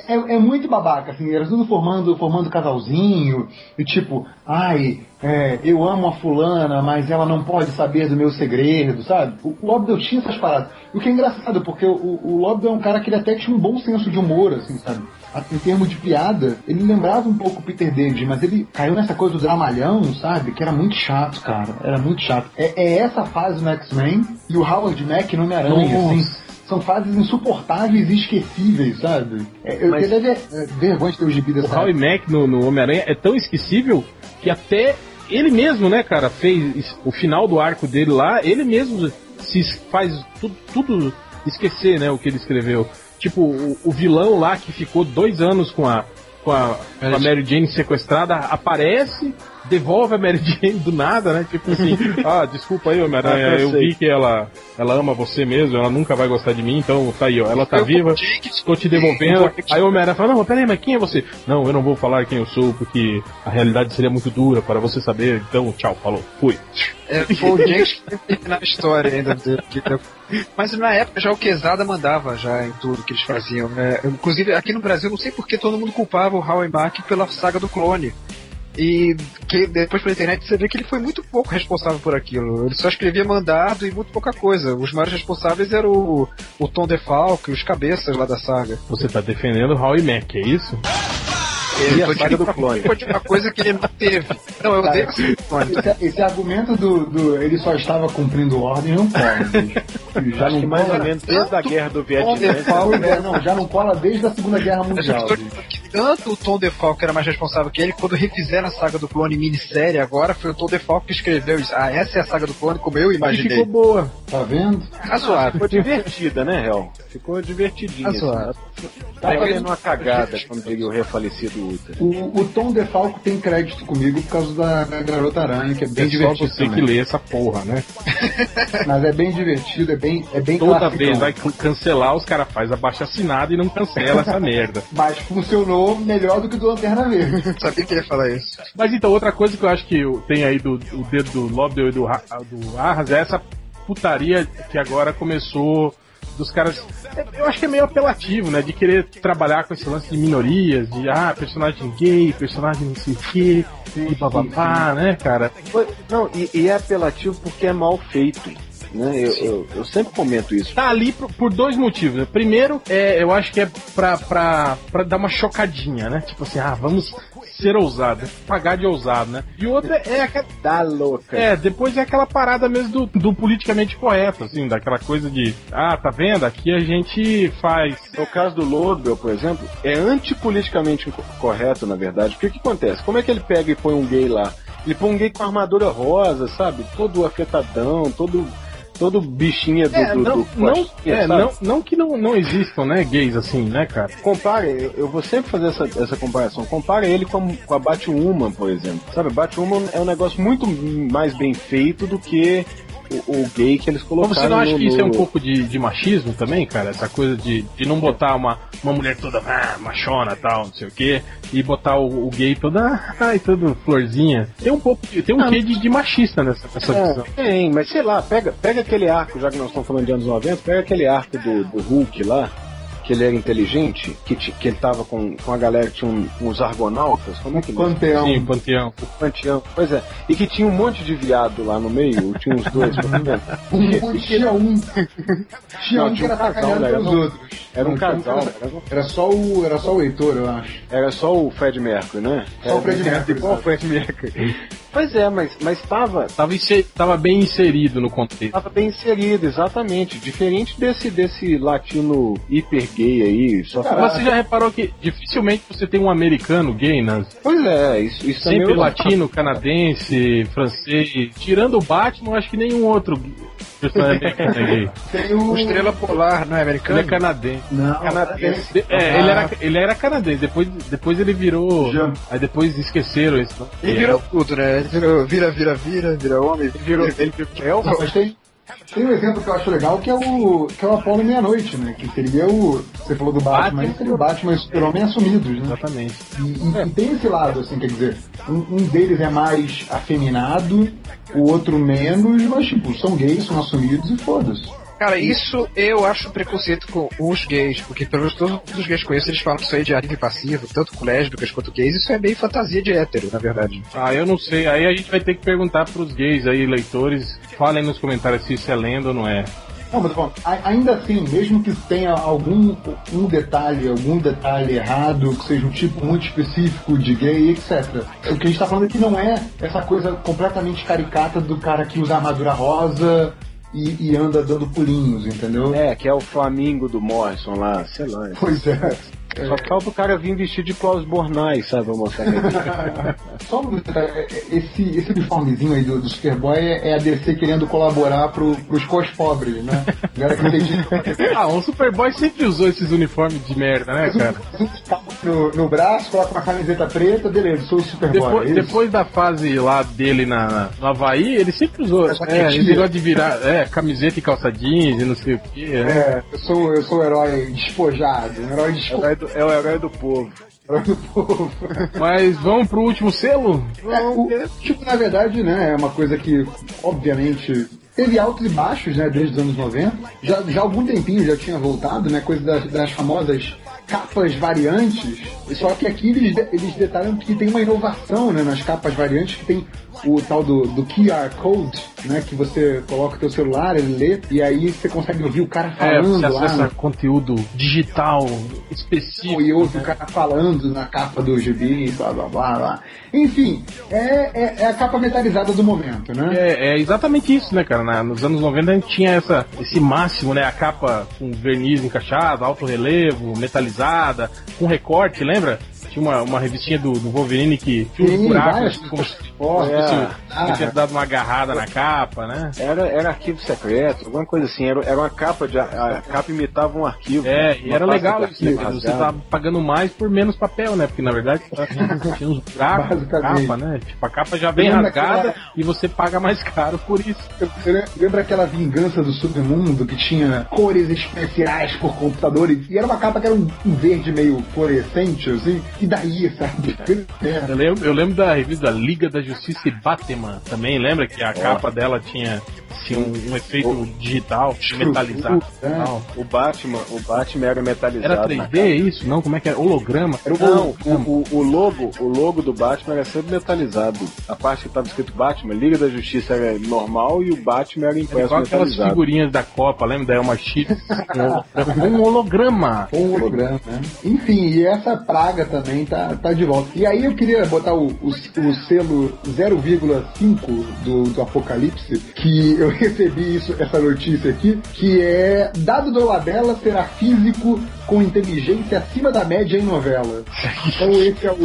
É, é- é muito babaca, assim, era tudo formando, formando casalzinho, e tipo, ai, é, eu amo a fulana, mas ela não pode saber do meu segredo, sabe? O, o Lobdell tinha essas paradas. E o que é engraçado, porque o, o Lobdell é um cara que ele até tinha um bom senso de humor, assim, sabe? Em termos de piada, ele lembrava um pouco o Peter David, mas ele caiu nessa coisa do dramalhão, sabe? Que era muito chato, cara. Era muito chato. É, é essa fase no X-Men e o Howard Mack no Homem-Aranha, assim. São fases insuportáveis e esquecíveis, sabe? É, eu Mas- ver- é, vergonha de ter o gibi O dessa Howie Mack no, no Homem-Aranha é tão esquecível que até ele mesmo, né, cara, fez o final do arco dele lá, ele mesmo se faz tudo, tudo esquecer, né, o que ele escreveu. Tipo, o, o vilão lá que ficou dois anos com a, com a, com a Mary Jane sequestrada aparece, devolve a Mary Jane do nada, né? Tipo assim, (laughs) ah, desculpa aí, Homem-Aranha, Ah, eu eu vi que ela, ela ama você mesmo, ela nunca vai gostar de mim, então tá aí, ó, ela tá Eu viva, estou te devolvendo. Aí o Homem-Aranha fala, não, mas peraí, mas quem é você? Não, eu não vou falar quem eu sou, porque a realidade seria muito dura para você saber, então tchau, falou, fui. É, foi o James que terminar a história ainda. Mas na época já o Quesada mandava já em tudo que eles faziam, né? Inclusive aqui no Brasil, não sei porque todo mundo culpava o Howie Mack pela saga do clone. E que depois pela internet você vê que ele foi muito pouco responsável por aquilo. Ele só escrevia mandado e muito pouca coisa. Os maiores responsáveis eram o, o Tom DeFalco e os cabeças lá da saga. Você tá defendendo o Howie Mack, é isso? E a saga do clone. Foi de uma coisa que ele não teve. Não, eu odeio esse clone. Esse, argumento do, do ele só estava cumprindo ordem não cola. (laughs) Já Acho não que mais ou cola- menos desde a guerra do Vietnã. É, não, já não cola desde a Segunda Guerra Mundial. Que tanto o Tom DeFalco era mais responsável que ele, quando refizeram a saga do clone minissérie, agora foi o Tom DeFalco que escreveu isso. Ah, essa é a saga do clone como eu E imaginei. ficou boa. Tá vendo? Razoável. Ficou divertida, né, Hel? Ficou divertidinha. Ah, suave. assim. Tá fazendo uma cagada, como diria o refalecido O, o Tom DeFalco tem crédito comigo por causa da, da Garota Aranha, que é bem É só divertido. você que também. lê essa porra, né? (laughs) Mas é bem divertido, é bem, é bem Toda classicão. vez vai can- cancelar, os caras fazem abaixo assinado e não cancela essa (laughs) merda. Mas funcionou melhor do que o do Lanterna Verde. (laughs) Sabia que ia falar isso. Mas então, outra coisa que eu acho que eu- tem aí do, do dedo do Lobdell e do, do Arras é essa putaria que agora começou dos caras. é, Eu acho que é meio apelativo, né? De querer trabalhar com esse lance de minorias, de ah, personagem gay, personagem não sei o quê, e bababá, né, cara? Não, e, e é apelativo porque é mal feito. Né? Eu, eu, eu sempre comento isso. Tá ali por, por dois motivos. né? Primeiro, é, eu acho que é pra, pra, pra dar uma chocadinha, né? Tipo assim, ah, vamos ser ousado, pagar de ousado, né? E outra é aquela. Tá louca. É, depois é aquela parada mesmo do, do politicamente correto, assim, daquela coisa de, ah, tá vendo? Aqui a gente faz. No caso do Lobel, por exemplo, é antipoliticamente correto, na verdade. Porque o que acontece? Como é que ele pega e põe um gay lá? Ele põe um gay com armadura rosa, sabe? Todo afetadão, todo, todo bichinha do, É, do, não, do não, é, sabe? não, não que não, não existam, né, gays assim, né, cara? Compare, eu- eu vou sempre fazer essa, essa comparação. Compare ele com a, com a Batwoman, por exemplo. Sabe, Batwoman é um negócio muito mais bem feito do que o, o gay que eles Mas colocaram você não acha no- que isso é um no- pouco de, de machismo também, cara? Essa coisa de, de não botar uma, uma mulher toda ah, machona tal, não sei o quê, e botar o, o gay toda, ai, todo florzinha. Tem um pouco, de- tem um quê de, de machista nessa, nessa visão. É, tem, mas sei lá, pega, pega aquele arco, já que nós estamos falando de anos 90, pega aquele arco do, do Hulk lá, que ele era inteligente, que, que ele tava com, com a galera que tinha um- uns argonautas, como é que Panteão. Sim, panteão. O Panteão, pois é, e que tinha um monte de viado lá no meio, tinha uns dois, por. (laughs) Um, tinha um. Tinha um que tinha um era sacaneado né? pelos um- outros. Era um casal, que era, Era só o, era só o Heitor, eu acho. era só o Fred Mercury, né? Só o Fred Mercury, Só o? Fred Mercury. Pois é, mas, mas tava, Tava, bem inserido no contexto. tava bem inserido, exatamente. Diferente desse, desse latino hiper gay aí. Só Mas você já reparou que dificilmente você tem um americano gay nas. Pois é, isso, isso Sempre é latino, canadense, francês. Tirando o Batman, acho que nenhum outro. Tem o. O Estrela Polar não é Ele americano? é canadense. Não, Canadense. De- é, ele era, ele era canadense, depois, depois ele virou. Já. Aí depois esqueceram isso. Ele virou tudo, né? Ele virou vira, vira, vira, vira homem. Virou, ele virou elfo. Mas tem, Tem um exemplo que eu acho legal que é o, que é o Apollo Meia-Noite, né? Que seria o. Você falou do Batman, Batman. mas seria o Batman e o Super-Homem assumidos, né? Exatamente. E, e- e tem esse lado, assim, quer dizer, um, um deles é mais afeminado, o outro menos, mas tipo, são gays, são assumidos e foda-se. Cara, isso eu acho preconceito com os gays, porque pelo menos todos os gays que conheço, eles falam que isso aí de ativo e passivo, tanto com lésbicas quanto gays, isso é bem fantasia de hétero, na verdade. Ah, eu não sei. Aí a gente vai ter que perguntar pros gays aí, leitores. Falem nos comentários se isso é lenda ou não é. Não, mas bom, ainda assim, mesmo que tenha algum um detalhe, algum detalhe errado, que seja um tipo muito específico de gay, etc. O que a gente tá falando aqui não é essa coisa completamente caricata do cara que usa armadura rosa e, e anda dando pulinhos, entendeu? É, que é o Flamingo do Morrison lá, sei lá. Pois é. Só falta o cara vir vestido de Klaus Bornai, sabe, que (laughs) é Só um detalhe, esse, esse uniformezinho aí do, do Superboy é, é a DC querendo colaborar pro, pros cos pobres, né? (laughs) Ah, o Superboy sempre usou esses uniformes de merda, né, cara? um no, no braço, coloca uma camiseta preta, beleza, sou o Superboy. Depois, é depois da fase lá dele na, no Havaí, ele sempre usou. É, esse jaquetinha. negócio de virar é, camiseta e calça jeans e não sei o que. É. É, eu sou, eu sou o herói despojado, um herói É despojado do- é o herói do povo. do povo. (laughs) Mas vamos pro último selo? É, o, tipo, na verdade, né, é uma coisa que, obviamente, teve altos e baixos, né, desde os anos 90. Já, já há algum tempinho já tinha voltado, né, coisa das, das famosas capas variantes. Só que aqui eles, eles detalham que tem uma inovação, né, nas capas variantes, que tem o tal do, do QR Code, né, que você coloca o teu celular, ele lê, e aí você consegue ouvir o cara É, falando você lá. acessa né? conteúdo digital específico. e ouve o cara falando na capa do gibi, blá blá blá blá. Enfim, é, é, é a capa metalizada do momento, né? É, é exatamente isso, né, cara? Na- nos anos 90 a gente tinha essa, esse máximo, né? A capa com verniz encaixado, alto relevo, com recorte, lembra? Tinha uma, uma revistinha do, do Wolverine que tinha uns buracos, várias como se fosse- é. ele tinha dado uma agarrada na capa, né? Era, era arquivo secreto, alguma coisa assim. Era, era uma capa de. A, a capa imitava um arquivo. É, e era legal isso, né? Você rasgado. tava pagando mais por menos papel, né? Porque na verdade tinha uns buracos na capa, né? Tipo, a capa já Lembra rasgada aquela- e você paga mais caro por isso. Você lem- lembra aquela vingança do submundo que tinha cores especiais por computadores? E era uma capa que era um verde meio fluorescente, assim, e daí, sabe? É. Eu lembro, eu lembro da revista Liga da Justiça e Batman também, lembra que a capa dela tinha, tinha um, um efeito digital, (laughs) metalizado. tal. O Batman, o Batman era metalizado. Era na 3D é isso? Não, como é que era? Holograma? Era um Não, o, o, o logo, o logo do Batman era sempre metalizado. A parte que estava escrito Batman, Liga da Justiça era normal e o Batman era Era impresso aquelas metalizado. figurinhas da Copa, lembra da Elma Chips? (laughs) Um holograma. Um holograma, né? Enfim, e essa praga também tá, tá de volta. E aí eu queria botar o, o, o selo 0,5 do, do Apocalipse, que eu recebi isso, essa notícia aqui, que é dado do Labella será físico com inteligência acima da média em novela. Então esse é o.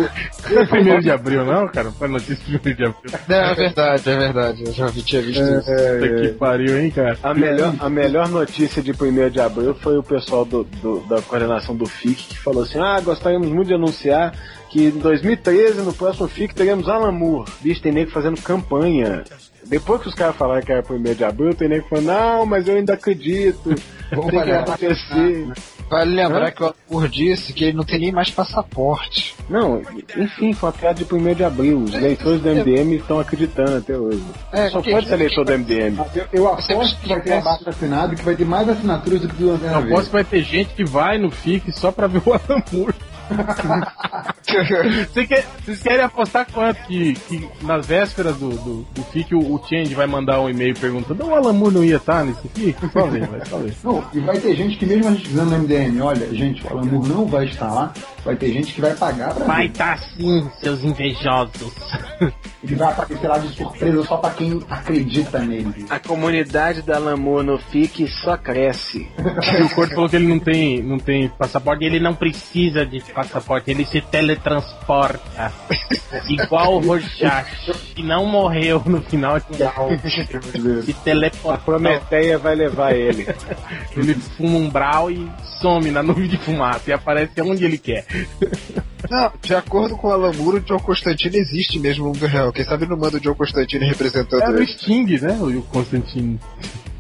Não é primeiro de abril, não, cara? Foi notícia de primeiro de abril. Não, é verdade, é verdade. Eu já vi, tinha visto isso. Puta que pariu, hein, cara? A melhor, a melhor notícia de 1 de abril foi o pessoal do, do- da coordenação do FIC que falou assim: Ah, gostaríamos muito de anunciar que em 2013, no próximo FIC, teremos Alan Moore. Bicho, tem nego fazendo campanha. Depois que os caras falaram que era 1 de abril, tem nego falando: Não, mas eu ainda acredito. Vamos tem que acontecer. Vale lembrar que o Arthur disse que ele não tem nem mais passaporte. Não, enfim, foi uma piada de 1 de abril. Os leitores do MDM estão acreditando até hoje. É, Só que- pode ser leitor do MDM. Eu, eu aposto que vai ter abaixo assinado que vai ter mais assinaturas do que do Antena Não, posso que vai ter gente que vai no FIC só pra ver o Alan Moore. (laughs) Você quer- vocês querem apostar quanto? Que, que nas vésperas do, do, do FIC o, o Change vai mandar um e-mail perguntando: o Alan Moore não ia estar nesse FIC? Só ver, vai só ver. Não, e vai ter gente que mesmo a gente dizendo no MDM, olha, gente, o Alan Moore não vai estar lá, vai ter gente que vai pagar pra Vai ver. tá sim, seus invejosos. (laughs) Ele vai aparecer lá de surpresa só pra quem acredita nele. A comunidade da Lamour no FIC só cresce. E (laughs) o Corto falou que ele não tem, não tem passaporte, ele não precisa de passaporte, ele se teletransporta. (laughs) Igual o Rorschach, que não morreu no final de se A teleporta. Prometeia vai levar ele. Ele fuma um brau e some na nuvem de fumaça e aparece onde ele quer. Não, de acordo com o Alan Moore, o John Constantine existe mesmo no mundo real. Quem sabe não manda o John Constantine representando Era o ele. Sting, né? O Constantino.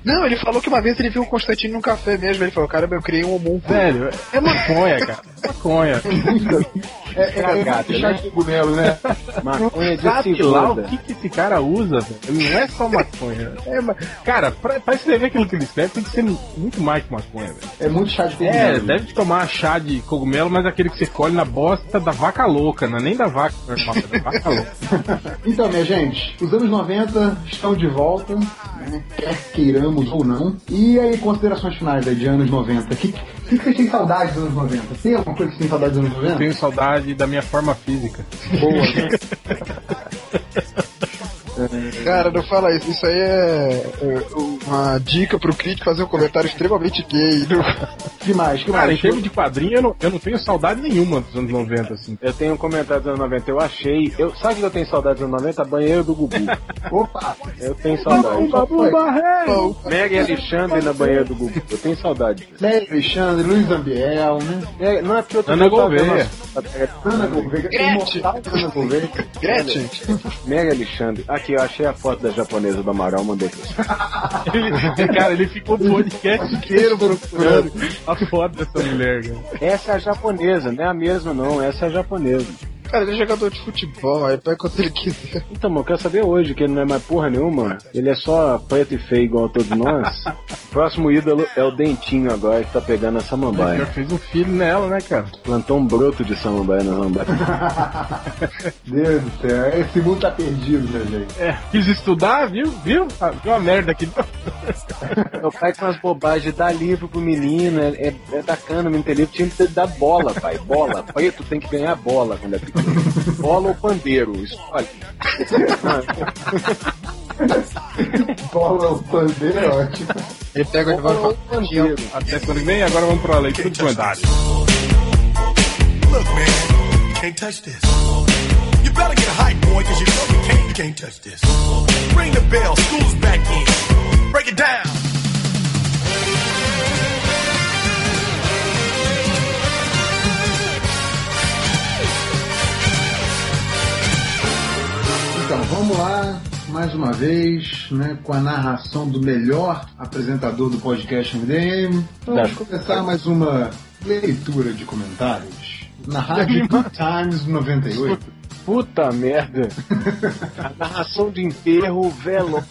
Não, ele falou que uma vez ele viu o Constantino num café mesmo. Ele falou, caramba, eu criei um homúnculo. Velho, é maconha, cara. Maconha. (laughs) É, é, é Cagada, muito chá né? de cogumelo, né? Maconha de Sabe lá o que, que esse cara usa, velho? Não é só maconha. É, cara, pra, pra escrever aquilo que ele escreve tem que ser muito mais que maconha, velho. É muito chá de cogumelo. É, deve tomar chá de cogumelo, mas aquele que você colhe na bosta da vaca louca, não é nem da vaca normal, é da vaca louca. (laughs) Então, minha gente, os anos 90 estão de volta, né? quer queiramos ou não. E aí, considerações finais aí de anos 90. O que, que, que vocês têm saudade dos anos 90? Tem alguma coisa que vocês têm saudade dos anos 90? Tenho saudade da minha forma física. Boa. (laughs) Cara, não fala isso. Isso aí é, é, uma dica pro crítico fazer um comentário extremamente gay. (laughs) que mais? Que Cara, em mais? termos de quadrinho, eu não, eu não tenho saudade nenhuma dos anos 90, assim. Eu tenho um comentário dos anos 90, eu achei. Eu, sabe que eu tenho saudade dos anos 90? Banheiro do Gugu. (laughs) Opa! Eu tenho saudade. Meg e Alexandre na banheira do Gugu. Eu tenho saudade. Nery Alexandre, Luiz Ambiel, né? É, não é porque eu tô Ana Gouveia. Ana Gouveia. Gretchen. Ana Gouveia. Gretchen. Meg e Alexandre. Aqui, eu achei a foto da japonesa do Amaral, mandei pra você. (laughs) Ele, cara, ele ficou o podcast inteiro procurando a foto dessa mulher, cara. Essa é a japonesa, não é a mesma não, essa é a japonesa. Cara, ele é jogador de futebol, aí pega quando ele quiser. Então, mano, eu quero saber hoje que ele não é mais porra nenhuma. Ele é só preto e feio igual a todos nós. O próximo ídolo é o Dentinho agora, que tá pegando a Já samambaia. fez um filho nela, né, cara? Plantou um broto de samambaia na samambaia. (laughs) Deus do céu, esse mundo tá perdido, né, gente? É, quis estudar, viu? Viu? Ah, Viu a merda aqui. Meu pai com umas bobagens, dá livro pro menino, é, é, é bacana, menino ter livro, tinha que dar bola, pai. Bola. Preto tem que ganhar bola quando é pequeno. Bola ou pandeiro, escolhe. Bola o pandeiro é ótimo. Ele pega o Bola ou pandeiro. Até que vem, agora vamos pra leitura de comentários. Look, man, can't touch this. You better get hype, boy, cause you know you can't, you can't touch this. Ring the bell, school's back in. Break it down. Então, vamos lá, mais uma vez, né, com a narração do melhor apresentador do podcast MDM. Vamos começar mais uma leitura de comentários na Rádio Good Times 98. Puta merda. (laughs) A narração de enterro velo.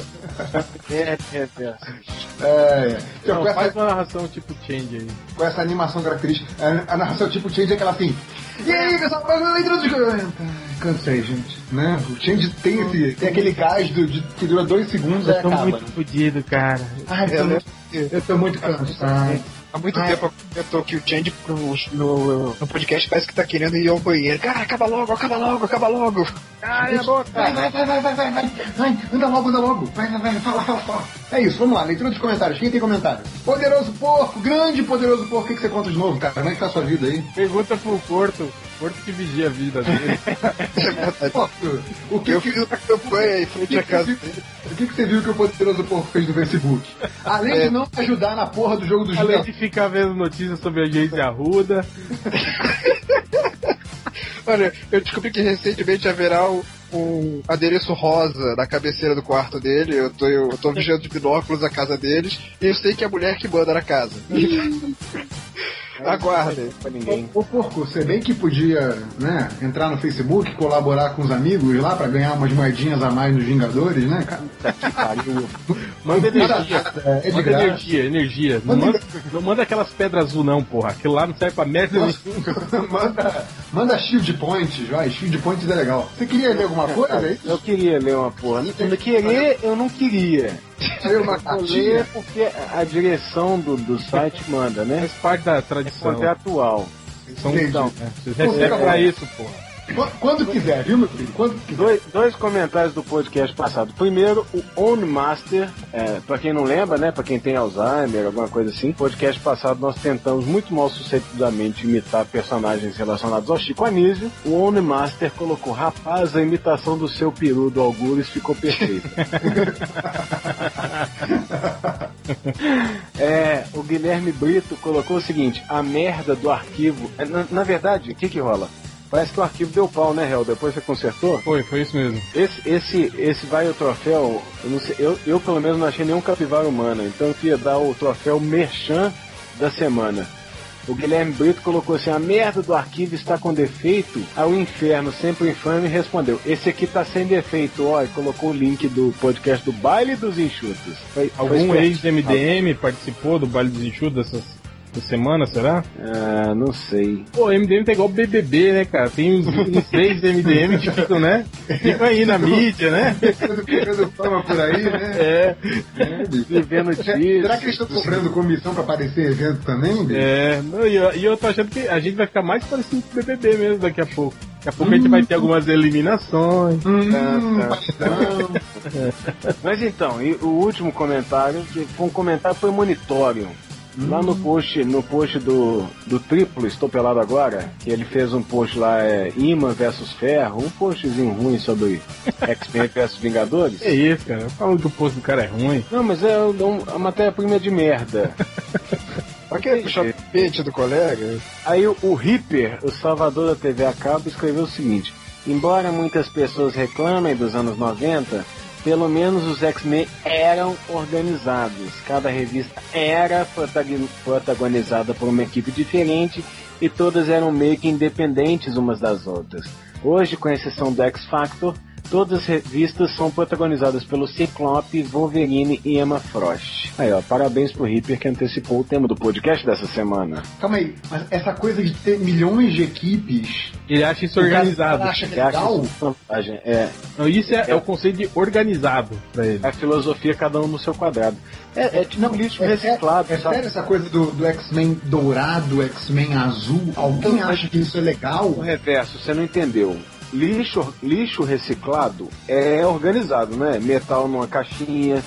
É, é, é. É, então, Não, faz essa, uma narração tipo change aí. com essa animação característica, a, a narração tipo Change é aquela assim. E aí, pessoal, comentários. Cansei, gente. Né? O Change tem, esse, tem aquele gás do, de, que dura dois segundos e Eu tô acaba. muito fodido, cara. Ai, eu, tô muito, eu tô muito cansado. Há muito Ah. tempo comentou que o Change no, no, no podcast parece que tá querendo ir ao banheiro. Cara, acaba logo, acaba logo, acaba logo. Ai, a boca. Vai, vai, vai, vai, vai, vai, vai, vai, anda logo, anda logo. Vai, vai, vai, fala, fala, fala. É isso, vamos lá, leitura dos comentários. Quem tem comentário? Poderoso Porco, grande Poderoso Porco, o que, que você conta de novo, cara? Como é que tá a sua vida aí? Pergunta pro Porto. Porto que vigia a vida dele. (laughs) O que, Eu que, fiz uma campanha em frente à casa dele. o que, que você viu que o Poderoso Porco fez no Facebook? Além de não ajudar na porra do jogo do Além de ficar vendo notícias sobre a agência Arruda. (laughs) Olha, eu descobri que recentemente haverá um, um adereço rosa na cabeceira do quarto dele. Eu tô, eu tô vigiando de binóculos a casa deles. E eu sei que é a mulher que manda na casa. (laughs) Aguardem. Pra ninguém. Ô Porco, você bem que podia, né, entrar no Facebook, colaborar com os amigos lá pra ganhar umas moedinhas a mais nos Vingadores, né, cara? Manda energia. É, é de Manda graça. energia, energia. Não Manda- manda, não manda aquelas pedras azul não, porra. Aquilo lá não serve pra merda nenhuma. (laughs) manda, manda shield points, vai, shield points é legal. Você queria ler alguma coisa aí? Eu queria ler uma porra. Eu querer, eu não queria. Eu ler porque a direção do, do site manda, né? Faz parte da tradição. Contratual. São, Entendi. então, né? Vocês recebem pra isso, porra. Qu- Quando quiser, viu, meu filho? Quando quiser. Dois, dois comentários do podcast passado. Primeiro, o On Master, é, para quem não lembra, né, para quem tem Alzheimer, alguma coisa assim, podcast passado nós tentamos muito mal suscetidamente imitar personagens relacionados ao Chico Anísio. O On Master colocou, rapaz, a imitação do seu peru do Algures ficou perfeita. (laughs) É, o Guilherme Brito colocou o seguinte: a merda do arquivo. é, Na, na verdade, o que que rola? Parece que o arquivo deu pau, né, Hel? Depois você consertou? Foi, foi isso mesmo. Esse, esse, esse vai o troféu, eu, não sei, eu, eu pelo menos não achei nenhum capivara humana, então eu queria dar o troféu Merchan da semana. O Guilherme Brito colocou assim: a merda do arquivo está com defeito. Ao inferno, sempre infame, respondeu: esse aqui tá sem defeito. Ó, e colocou o link do podcast do Baile dos Enxutos. Foi, Algum ex-MDM participou do baile dos enxutos dessas essa semana, será? Ah, não sei. Pô, MDM tá igual BBB, né, cara? Tem uns, uns três MDM que ficam, né? Ficam aí na mídia, né? Pegando fama por aí, né? É, É. Vivendo Será disso. que eles estão cobrando comissão pra aparecer em evento também, bicho? é. Não, e, eu, e eu tô achando que a gente vai ficar mais parecido com o BBB mesmo daqui a pouco. Daqui a pouco a gente vai ter algumas eliminações. Hum, tá. paizão. (laughs) Mas então, e o último comentário, que foi um comentário Lá no post, no post do, do triplo, estou pelado agora, que ele fez um post lá, é Imã versus Ferro, um postzinho ruim sobre (laughs) X-Men versus Vingadores. É isso, cara. Falando que o posto do cara é ruim. Não, mas é um- a matéria-prima é de merda. (laughs) O tapete do colega. Aí o, o Ripper, o salvador da TV a cabo, escreveu o seguinte: Embora muitas pessoas reclamem dos anos 90, pelo menos os X-Men eram organizados. Cada revista era protagoni- protagonizada por uma equipe diferente e todas eram meio que independentes umas das outras. Hoje, com exceção do X-Factor, todas as revistas são protagonizadas pelo Ciclope, Wolverine e Emma Frost. Aí, ó, parabéns pro Ripper que antecipou o tema do podcast dessa semana. Calma aí, mas essa coisa de ter milhões de equipes. Ele acha isso organizado. acha Você acha legal? isso vantagem? É, Não, isso é, é o conceito de organizado pra ele. a filosofia cada um no seu quadrado. É, é tipo Não, um lixo é reciclado, sério, é sabe? sério essa coisa do, do X-Men dourado, X-Men azul? Alguém acha que isso é legal? O reverso, você não entendeu. Lixo, lixo reciclado é organizado, né? Metal numa caixinha,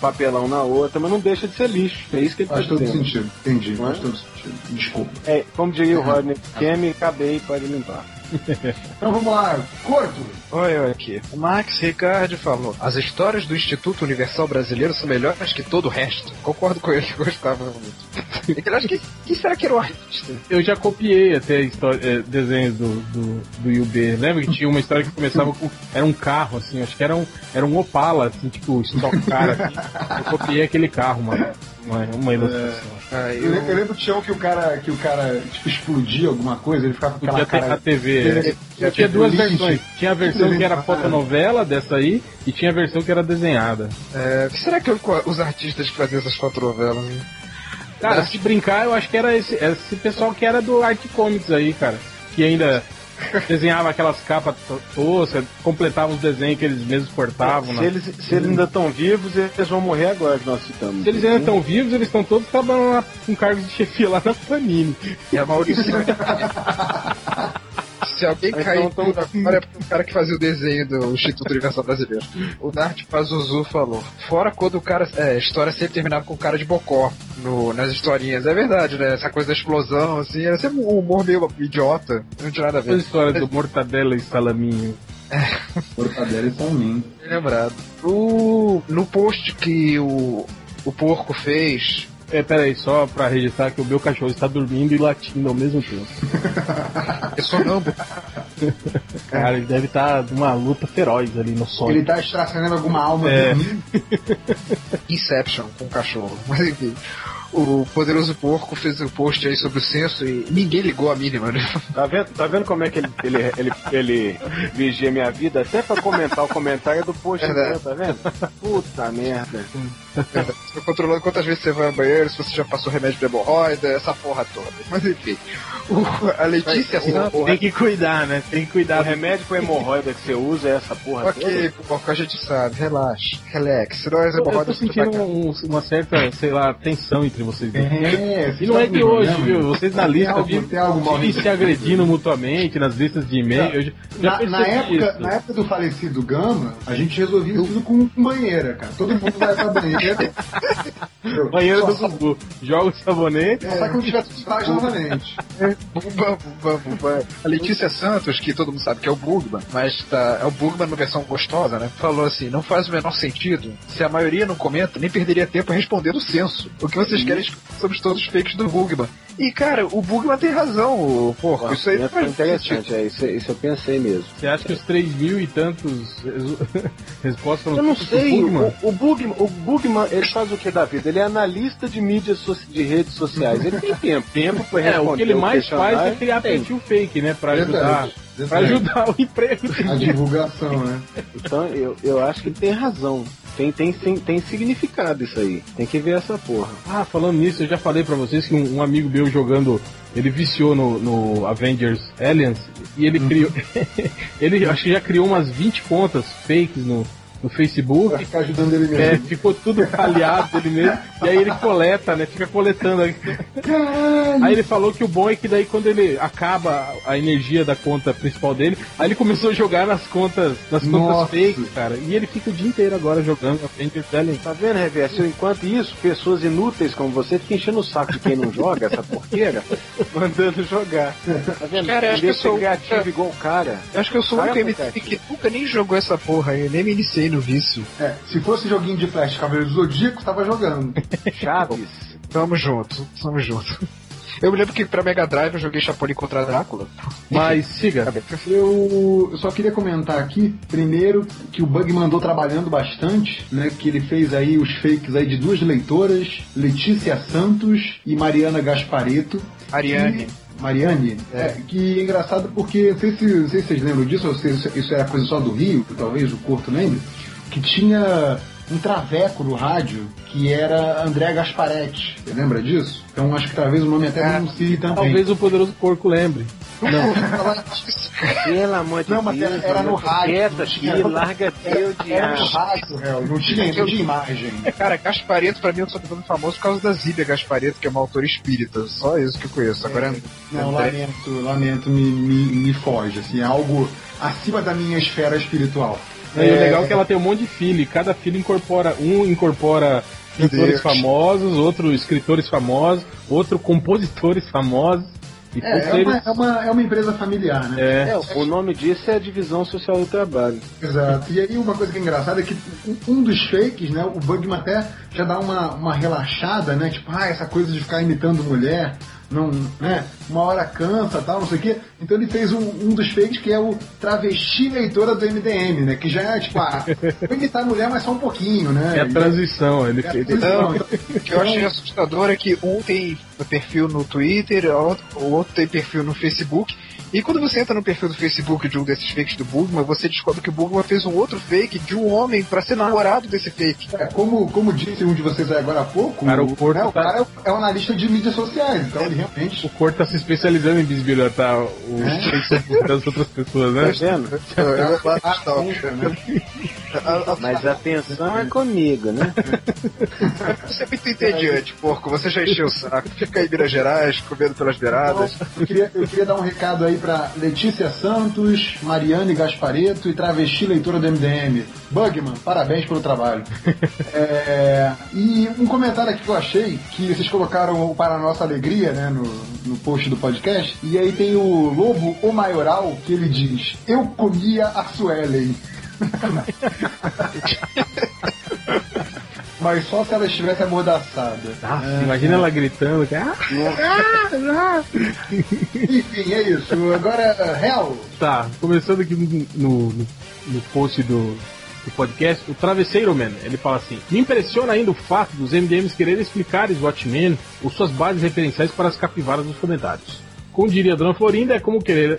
papelão na outra, mas não deixa de ser lixo. É isso que ele tá Faz todo dizendo. sentido, entendi, Não é? faz todo sentido. Desculpa. É, como diria o (laughs) Rodney Kemi, acabei, pode limpar. Então vamos lá, Corto. Olha eu aqui. O Max Ricardo falou: As histórias do Instituto Universal Brasileiro são melhores que todo o resto. Concordo com ele, gostava muito. (laughs) Ele acha que. Quem será que era o artista? Eu já copiei até história, eh, desenhos do, do, do UB. Lembra que tinha uma história que começava com. Era um carro, assim, acho que era um, era um Opala, assim, tipo, Stock Car, assim. Eu copiei aquele carro, mano. Uma, uma ilustração. Ah, Eu, eu lembro que tinha um que o cara, que o cara tipo, explodia alguma coisa, ele ficava com aquela cara. a TV. Ele- é. Tinha duas versões. Tinha a versão que era fotonovela dessa aí e tinha a versão que era desenhada. É, será que eu- os artistas que faziam essas fotonovelas? hein? Cara, se brincar, eu acho que era esse, esse pessoal que era do Art Comics aí, cara. Que ainda (laughs) desenhava aquelas capas to- toscas, completava os desenhos que eles mesmos cortavam. Se né? eles, se eles ainda estão vivos, eles vão morrer agora que nós citamos. Se eles ainda estão vivos, eles estão todos trabalhando lá com cargos de chefia lá na Panini. E a Maurício. (laughs) Se alguém Então, cair então- tudo agora é porque o cara que fazia o desenho do Instituto Universal Brasileiro. O Dart Pazuzu falou. Fora quando o cara. É, a história sempre terminava com o cara de bocó no, nas historinhas. É verdade, né? Essa coisa da explosão, assim, era sempre um humor meio idiota. Não tinha nada a A ver. história do Mortadela e Salaminho. Mortadela e salminho. Bem lembrado. O, no post que o, o porco fez. É, peraí, só pra registrar que o meu cachorro está dormindo e latindo ao mesmo tempo. (laughs) Eu sou não, Cara, ele deve estar numa luta feroz ali no sonho. Ele tá extraçando alguma alma É. de mim. (laughs) Inception com o cachorro. (laughs) Mas enfim. O poderoso porco fez o post aí sobre o censo e ninguém ligou a mínima, né? Tá vendo, tá vendo como é que ele, ele, ele, ele vigia minha vida? Até pra comentar o comentário do post Verdade. meu, tá vendo? Puta merda. (laughs) Tô controlando quantas vezes você vai ao banheiro, se você já passou remédio de hemorroida, essa porra toda. Mas enfim. O- a Letícia Santos. Tem que cuidar, né? Tem que O cuidar. remédio pra hemorroida que você usa é essa porra toda? Ok, a gente sabe, relaxa, relax. Senão as Eu tô sentindo um- uma certa, sei lá, tensão entre vocês dois. É, E não é de hoje, viu? Vocês na lista algo- vivem se agredindo mutuamente nas listas de e-mail. Eu já, já Na, na época, isso. na época do falecido Gama, a gente resolvia isso tudo com, com banheira, cara. Todo mundo vai pra banheira. Banheiro (laughs) Só- do Gugu. Joga o sabonete. Só que não tivesse os novamente. Bumba, bumba, bumba. A Letícia Santos, que todo mundo sabe que é o Bugman, mas tá, é o Bugman numa versão gostosa, né? Falou assim: não faz o menor sentido. Se a maioria não comenta, nem perderia tempo respondendo o censo. O que vocês querem sobre todos os fakes do Bugman? E, cara, o Bugman tem razão, o porco. Isso aí é não faz interessante, é, isso, isso eu pensei mesmo. Você acha que os 3 mil e tantos (laughs) respostas foram Eu não sei, Bugman? o, o, Bugman, o Bugman, ele faz o que da vida? Ele é analista de mídias de redes sociais. Ele tem tempo, tempo (laughs) pra É, responder o que ele mais faz é criar Tem. perfil fake, né? Pra ajudar, pra verdade. ajudar o emprego A divulgação, né? Então eu, eu acho que ele tem razão. Tem, tem, tem, tem significado isso aí. Tem que ver essa porra. Ah, falando nisso, eu já falei pra vocês que um, um amigo meu jogando, ele viciou no, no Avengers Aliens e ele criou. (laughs) ele acho que já criou umas 20 contas fakes no, no Facebook. Pra ficar ajudando ele É, mesmo. ficou tudo falhado dele mesmo. E aí ele coleta, né? Fica coletando. Aí ele falou que o bom é que daí quando ele acaba a energia da conta principal dele, aí ele começou a jogar nas contas, nas contas fakes, cara. E ele fica o dia inteiro agora jogando Avengers Aliens. Tá vendo, Reverso? Enquanto isso, pessoas inúteis como você ficam enchendo o saco de quem não joga essa porqueira, (laughs) mandando jogar. Tá vendo? Cara, eu acho vez que eu ser sou- criativo igual o cara. Eu acho que eu sou o Cara, único que nunca nem jogou essa porra aí, eu nem me iniciei no vício. É, se fosse joguinho de Flash Cavaleiro do Zodíaco, tava jogando. (laughs) Chaves. Tamo junto, tamo junto. Eu me lembro que pra Mega Drive eu joguei Chapolin contra Drácula. Mas siga. Eu, eu só queria comentar aqui, primeiro, que o Bug mandou trabalhando bastante, né? Que ele fez aí os fakes aí de duas leitoras, Letícia Santos e Mariana Gaspareto. Ariane. E- Mariane, é. que é engraçado porque, não sei, se, não sei se vocês lembram disso, ou se isso- isso era coisa só do Rio, talvez o Corto lembre, que tinha um traveco no rádio que era André Gasparetti. Você lembra disso? Então acho que talvez o nome até Ah, denuncie também. Talvez o poderoso porco lembre. (laughs) Pelo amor de Não, mas Deus. era- era no rádio, Quieta não larga teu Era no rádio, réu, não tinha, não tinha imagem. Cara, Gaspareto pra mim é um sobrenome famoso por causa da Zíbia Gaspareto, que é uma autora espírita. Só isso que eu conheço. Agora Não, André- lamento, lamento, me, me, me foge, assim, é algo acima da minha esfera espiritual. E o legal é que ela tem um monte de filho, e cada filho incorpora, um incorpora pintores famosos, outro escritores famosos, outro compositores famosos. E É, é, uma, é, uma, é uma empresa familiar, né? é, É, o nome disso é divisão social do trabalho. Exato. E aí uma coisa que é engraçada é que um- um dos fakes, né, o Bugman até já dá uma, uma relaxada, né? Tipo, ah, essa coisa de ficar imitando mulher, não, né? Uma hora cansa tal, não sei o quê. Então ele fez um, um dos fakes que é o travesti leitora do MDM, né? Que já é tipo, ah, vou imitar mulher, mas só um pouquinho, né? é a transição. Ele, É transição. Então, O que eu achei assustador é que um tem perfil no Twitter, o outro- o outro tem perfil no Facebook. E quando você entra no perfil do Facebook de um desses fakes do Bugman, você descobre que o Bugman fez um outro fake de um homem pra ser namorado desse fake. É, como, como disse um de vocês aí agora há pouco, Cara, o né, o tá- cara é, é um analista de mídias sociais, então ele realmente. o Corto tá se especializando em bisbilhotar o É? (laughs) Facebook das outras pessoas, né? Tá vendo? Mas a atenção é comigo, né? Você é muito entediante, porco. Você já encheu o saco. Fica aí em Minas Gerais, comendo pelas beiradas. Então, eu, queria, eu queria dar um recado aí pra Letícia Santos, Mariane Gaspareto e travesti leitora do MDM. Bugman, parabéns pelo trabalho. (laughs) É, e um comentário aqui que eu achei, que vocês colocaram para a nossa alegria, né, no, no post do podcast, e aí tem o Lobo O Maioral, que ele diz, eu comia a Suelen. (laughs) Mas só se ela estivesse amordaçada. Nossa, imagina ela gritando. que, Ah, (laughs) Enfim, é isso. Agora, Hell. tá, começando aqui no, no, no post do, do podcast, o Travesseiro Man, ele fala assim: Me impressiona ainda o fato dos MDMs quererem explicar os Watchmen ou suas bases referenciais para as capivaras nos comentários. Como diria a Dona Florinda, é como querer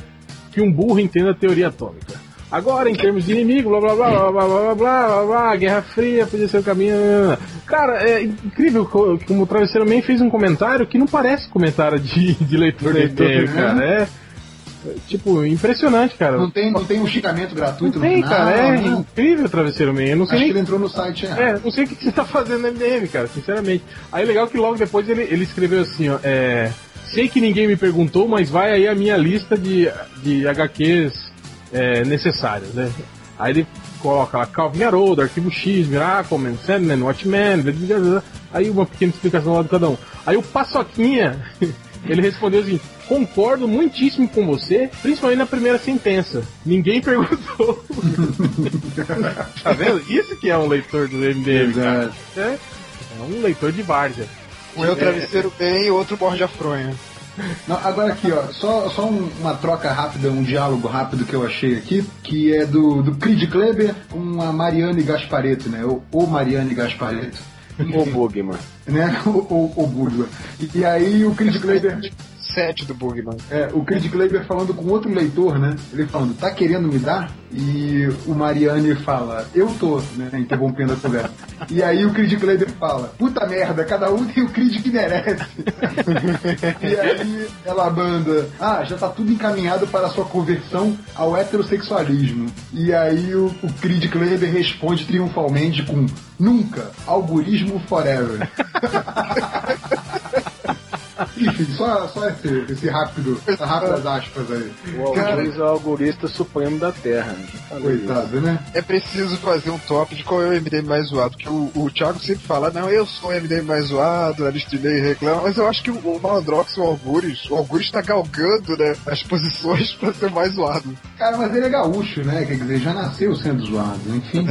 que um burro entenda a teoria atômica. Agora, em termos de inimigo, blá blá blá blá blá blá blá, blá, blá Guerra Fria podia ser o caminho. Cara, é incrível como o Travesseiro Man fez um comentário que não parece comentário de, de leitor de cara. É, tipo, impressionante, cara. Não tem, não tem um xingamento gratuito não tem, no final. cara, é não. incrível o Travesseiro Man. Eu não sei Acho que ele entrou no site errado. É, não sei o que você tá fazendo no MDM, cara, sinceramente. Aí legal que logo depois ele, ele escreveu assim, ó, é... Sei que ninguém me perguntou, mas vai aí a minha lista de, de HQs é, necessárias, né? Aí ele coloca lá Calvin Haroldo, Arquivo X, Miracleman, Sandman, Watchmen, blá, blá, blá, blá. aí uma pequena explicação lá de cada um. Aí o Paçoquinha, (laughs) ele respondeu assim, concordo muitíssimo com você, principalmente na primeira sentença. Ninguém (laughs) perguntou. tá vendo? Isso que é um leitor do MDM, cara. É, é um leitor de várzea. Um é o travesseiro bem e o outro morde a fronha. Não, agora aqui, ó, só, só um- uma troca rápida, um diálogo rápido que eu achei aqui, que é do, do Creed Kleber com a Mariane Gaspareto, né? O, o Mariane Gaspareto. O Bugman. Né? (laughs) O, o, o Bugman. E, e aí o Creed Kleber. 7 do Bugman. É, o Creed Kleber falando com outro leitor, né? Ele falando, tá querendo me dar? E o Mariane fala, eu tô, né? Interrompendo a conversa. E aí o Creed Kleber fala, puta merda, cada um tem o Creed que merece. (laughs) e aí ela manda, ah, já tá tudo encaminhado para a sua conversão ao heterossexualismo. E aí o, o Kleber responde triunfalmente com, nunca, algoritmo forever. (laughs) Enfim, (laughs) só, só esse, esse rápido, essas rápidas aspas aí. O Alguriz é o algorista supremo da Terra. né? Falei isso. Coitado, né? É preciso fazer um top de qual é o MDM mais zoado. Porque o, o Thiago sempre fala, não, eu sou o MDM mais zoado, a streamei e reclama, mas eu acho que o, o Malandrox, o Algures, o Algures tá galgando, né, as posições (laughs) pra ser mais zoado. Cara, mas ele é gaúcho, né? Quer dizer, já nasceu sendo zoado. Enfim,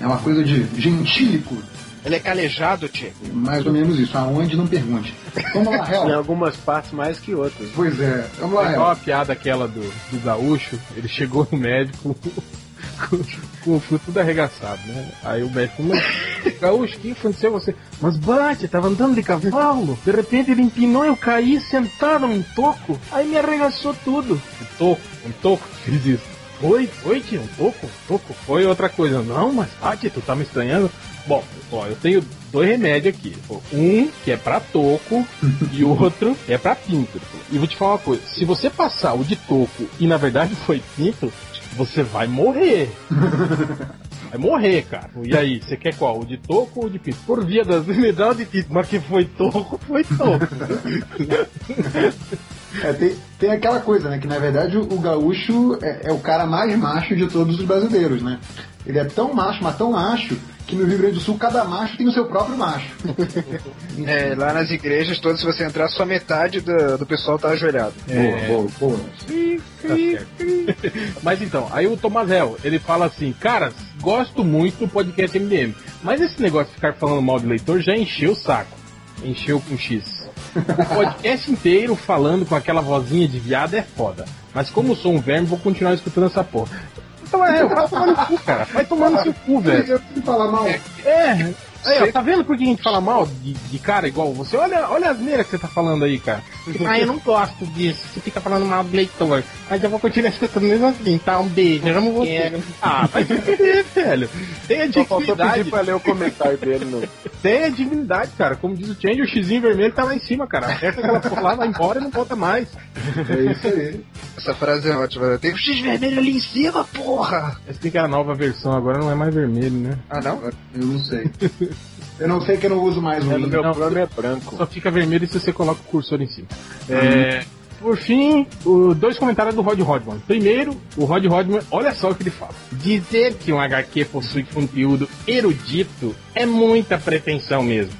é uma coisa de gentílico. Ele é calejado, Tchê. Mais ou menos isso. Aonde não pergunte. Vamos lá, (laughs) Em Hel. algumas partes mais que outras. Pois é, vamos lá, É Hel. a piada aquela do, do gaúcho, ele chegou no médico com, (laughs) o cu tudo arregaçado, né? Aí o médico, mas gaúcho, o que aconteceu com você? Mas bate, tava andando de cavalo, de repente ele empinou, eu caí sentado num toco, aí me arregaçou tudo. Um toco, um toco, fiz isso. Foi, foi, tio, um toco, um toco, foi outra coisa. Não, mas bate, tu tá me estranhando? Bom, ó, eu tenho dois remédios aqui. Um que é pra toco (laughs) e o outro é pra pinto. E vou te falar uma coisa: se você passar o de toco e na verdade foi pinto, você vai morrer. (laughs) Vai morrer, cara. E aí, você quer qual? O de toco ou o de pinto? Por via das me dá o de pinto, mas que foi toco, foi toco. (laughs) É, tem, tem aquela coisa, né? Que na verdade o, o gaúcho é, é o cara mais macho de todos os brasileiros, né? Ele é tão macho, mas tão macho, que no Rio Grande do Sul cada macho tem o seu próprio macho. (laughs) É, lá nas igrejas todas, se você entrar, só metade do, do pessoal tá ajoelhado. Boa, boa, boa. Tá certo. (laughs) Mas então, aí o Tomazel, ele fala assim, caras, gosto muito do podcast MDM, mas esse negócio de ficar falando mal de leitor já encheu o saco. Encheu com X. O podcast inteiro falando com aquela vozinha de viado é foda. Mas como sou um verme, vou continuar escutando essa porra. Então é, vai tomar no cu, cara. Vai tomar no seu cu, velho. Eu preciso falar mal. É. Aí, ó, tá vendo por que a gente fala mal de, de cara igual você? Olha, olha as neiras que você tá falando aí, cara. (laughs) Ah, eu não gosto disso. Você fica falando mal do leitor. Mas eu vou continuar escutando mesmo assim, tá? Um beijo. Eu amo você. Ah, vai se fuder, (laughs) velho. Tenha Só faltou pedir dignidade. pra ler o comentário dele no. (laughs) Tenha dignidade, cara. Como diz o Change, o xizinho vermelho tá lá em cima, cara. Aperta aquela porra lá, vai embora e não volta mais. É isso aí. Essa frase é ótima. né? Tem um X vermelho ali em cima, porra! Mas tem que a nova versão agora não é mais vermelho, né? Ah, não? Eu não sei. Eu não sei que eu não uso mais o É, no meu plano é branco. Só fica vermelho se você coloca o cursor em cima. É, por fim, o- dois comentários do Rod Rodman. Primeiro, o Rod Rodman, olha só o que ele fala. Dizer que um HQ possui conteúdo erudito é muita pretensão mesmo.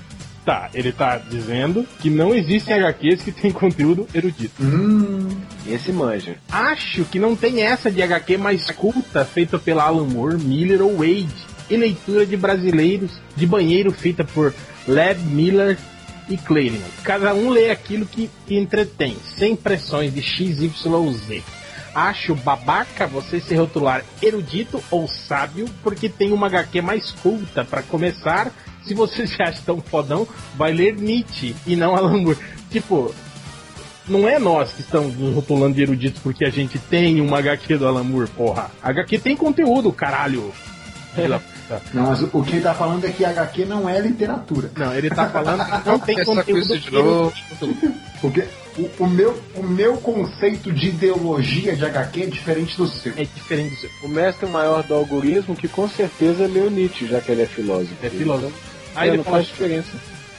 Tá, ele tá dizendo que não existem HQs que têm conteúdo erudito. Hum, Esse manja. Acho que não tem essa de HQ mais culta feita pela Alan Moore, Miller ou Wade. E leitura de brasileiros de banheiro feita por Leb Miller e Claremont. Cada um lê aquilo que, entretém, sem pressões de XYZ. Acho babaca você se rotular erudito ou sábio porque tem uma HQ mais culta. Para começar, se você se acha tão fodão, vai ler Nietzsche e não Alan Moore. Tipo, não é nós que estamos nos rotulando de eruditos porque a gente tem uma HQ do Alan Moore, porra. A HQ tem conteúdo, caralho. Filha puta. não, mas o que ele tá falando é que HQ não é literatura. Não, ele tá falando que não tem Essa conteúdo coisa de novo. Porque o, o meu, o meu conceito de ideologia de HQ é diferente do seu. É diferente do seu. O mestre maior do algoritmo, que com certeza leu Nietzsche, já que ele é filósofo. É filósofo. Aí Aí ele não faz diferença.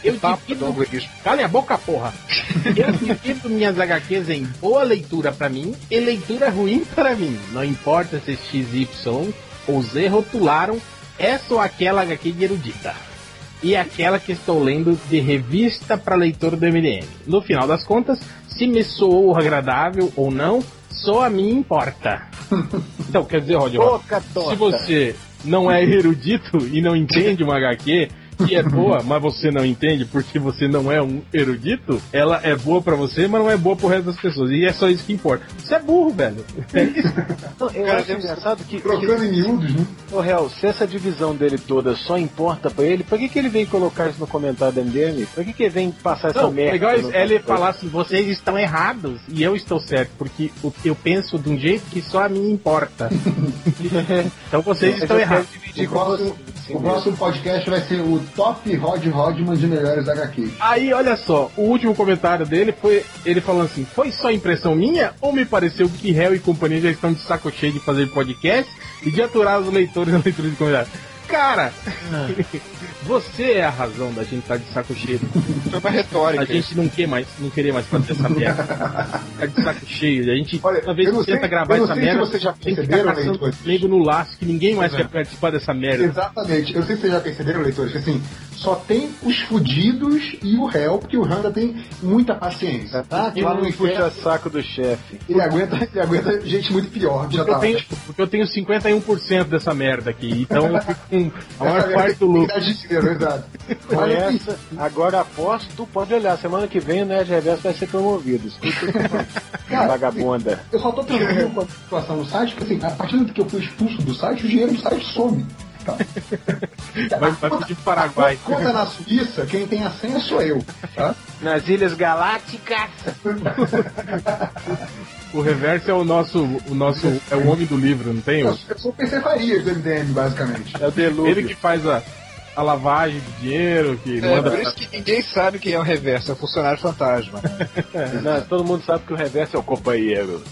eu divido... algoritmo. Calem a boca, porra. (laughs) Eu divido minhas HQs em boa leitura pra mim e leitura ruim pra mim. Não importa se XY ou Z rotularam essa ou aquela HQ de erudita. E aquela que estou lendo de revista para leitor do MDM. No final das contas, se me soou agradável ou não, só a mim importa. (laughs) Então, quer dizer, Boca se você não é erudito e não entende uma HQ que é boa, mas você não entende porque você não é um erudito, ela é boa pra você, mas não é boa pro resto das pessoas. E é só isso que importa. Você é burro, velho. É isso. (laughs) Não, eu Cara, acho engraçado que, que Trocando em miúdos, né? Ô, Real, se essa divisão dele toda só importa pra ele, por que, que ele vem colocar isso no comentário da MDM? Por que, que ele vem passar essa Não, merda? legal é ele falar assim, vocês estão errados e eu estou certo, porque eu penso de um jeito que só a mim importa. (laughs) então vocês estão errados. O próximo, o próximo podcast vai ser o Top Rod Rodman de melhores HQs. Aí, olha só, o último comentário dele foi ele falando assim: foi só impressão minha ou me pareceu que Hell e companhia já estão de saco cheio de fazer podcast e de aturar os leitores na leitura de comentários? Cara, você é a razão da gente estar de saco cheio. Foi uma retórica. A gente não quer mais, não querer mais fazer essa merda. Ficar de saco cheio. A gente, Olha, uma vez que tenta sei- gravar essa merda, vocês já tem que ficar perceberam, caçando leitores. no laço que ninguém mais quer participar dessa merda. Exatamente. Eu não sei se vocês já perceberam, leitores, que assim, só tem os fudidos e o réu, porque o Randa tem muita paciência, tá? Que lá no Não puxa saco do chefe. ele aguenta, ele aguenta gente muito pior. Já Porque eu, tá. tenho, porque eu tenho 51% dessa merda aqui, então eu fico com a maior parte do lucro. Exato. Com Olha essa, agora aposto, tu pode olhar. Semana que vem o Nerd Reverso vai ser promovido. Escuta, (laughs) Cara, vagabunda. Eu só tô tranquilo com a situação no site, porque assim, a partir do que eu fui expulso do site, o dinheiro do site some. Tá? (laughs) Vai, vai pedir Paraguai. Conta na Suíça, quem tem a senha sou eu. Tá? Nas Ilhas Galácticas. O reverso é o nosso, o nosso, é o homem do livro, não tem? Eu, eu sou o PC Farias do MDM, basicamente. É o Delúvio. Ele que faz a, a lavagem de dinheiro, que É, manda. por isso que ninguém sabe quem é o reverso, é o funcionário fantasma. (laughs) Não, todo mundo sabe que o Reverso é o companheiro.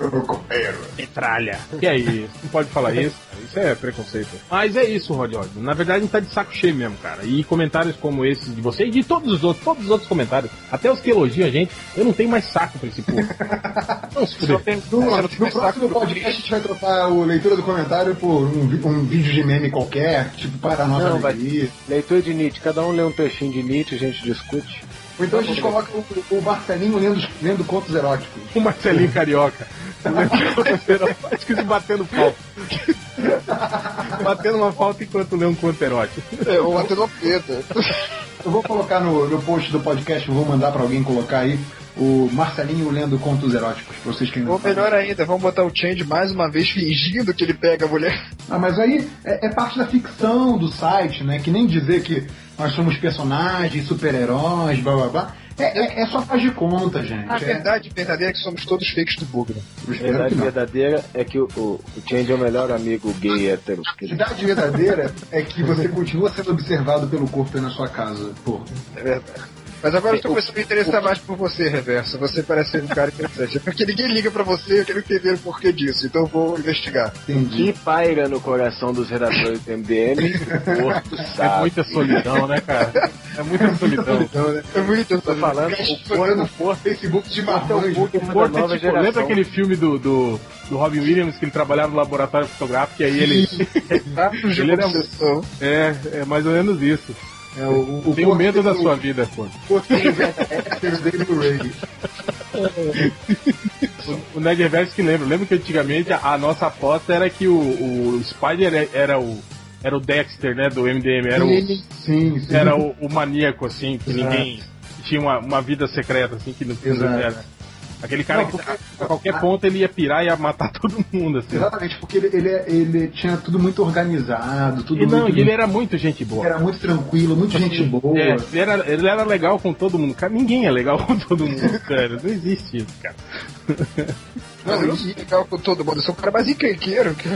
Eu companheiro. Metralha. Que é isso? Não pode falar isso. Isso é preconceito. Mas é isso, Rod Rod. Na verdade, a gente tá de saco cheio mesmo, cara. E comentários como esses de você e de todos os outros, todos os outros comentários, até os que elogiam a gente, eu não tenho mais saco pra esse povo. (laughs) Não se. No, Você não no tem mais saco próximo pro podcast a gente vai trocar o leitura do comentário por um, um vídeo de meme qualquer, tipo para a nossa Não, vai-. Leitor de Nietzsche, cada um lê um trechinho de Nietzsche, a gente discute. Ou então a gente coloca o, o Marcelinho lendo, lendo contos eróticos. O Marcelinho Carioca. Acho que se batendo falta. batendo uma falta enquanto lê um conto erótico. É, ou até no Pedro. Eu vou colocar no, no post do podcast, eu vou mandar pra alguém colocar aí o Marcelinho lendo contos eróticos, pra vocês que Ou melhor ainda, vamos botar o Change mais uma vez fingindo que ele pega a mulher. Ah, mas aí é, é parte da ficção do site, né? Que nem dizer que nós somos personagens, super-heróis, blá blá blá. É, é, é só faz de conta, gente. A É- verdade verdadeira é que somos todos fakes do Bugman. eu A verdade verdadeira é que o, o, o Change é o melhor amigo gay hétero. A verdade verdadeira é que você continua sendo observado pelo corpo aí na sua casa. Pô, É verdade. Mas agora eu tô começando a me interessar mais por você, Reverso. Você parece ser um cara interessante. É porque ninguém liga pra você, eu quero entender o porquê disso. Então eu vou investigar. entendi. Que paira no coração dos redatores do MDM, o Porto É sabe. muita solidão, né, cara? É muita solidão. Então, né? É muito Tô falando, o Porto, o Porto Facebook de é o marmanjo. Bugman Porto é tipo, lembra aquele filme do, do, do Robin Williams que ele trabalhava no laboratório fotográfico e aí ele. (laughs) Ele era é, é mais ou menos isso. É, o, o Tenho medo da sua o- vida, pô. Héteros dele Ray. O, o que lembra. Lembra que antigamente a, a nossa aposta era que o, o Spider era, o. Era o Dexter, né, do MDM, era o, Sim, sim, era o, o maníaco, assim, que Exato. ninguém tinha uma, uma vida secreta, assim, que não era. Aquele cara Não, que porque- a, a qualquer ponto ele ia pirar e ia matar (laughs) todo mundo, assim. Exatamente, porque ele, ele, é- ele tinha tudo muito organizado, tudo E não, muito. ele era muito gente boa. era muito tranquilo, muito gente boa. É, ele, era, ele era legal com todo mundo. Cara, ninguém é legal (laughs) com todo mundo, sério. Não existe isso, cara. (laughs) Não, eu sou legal com todo mundo. Eu sou o cara mais encrenqueiro que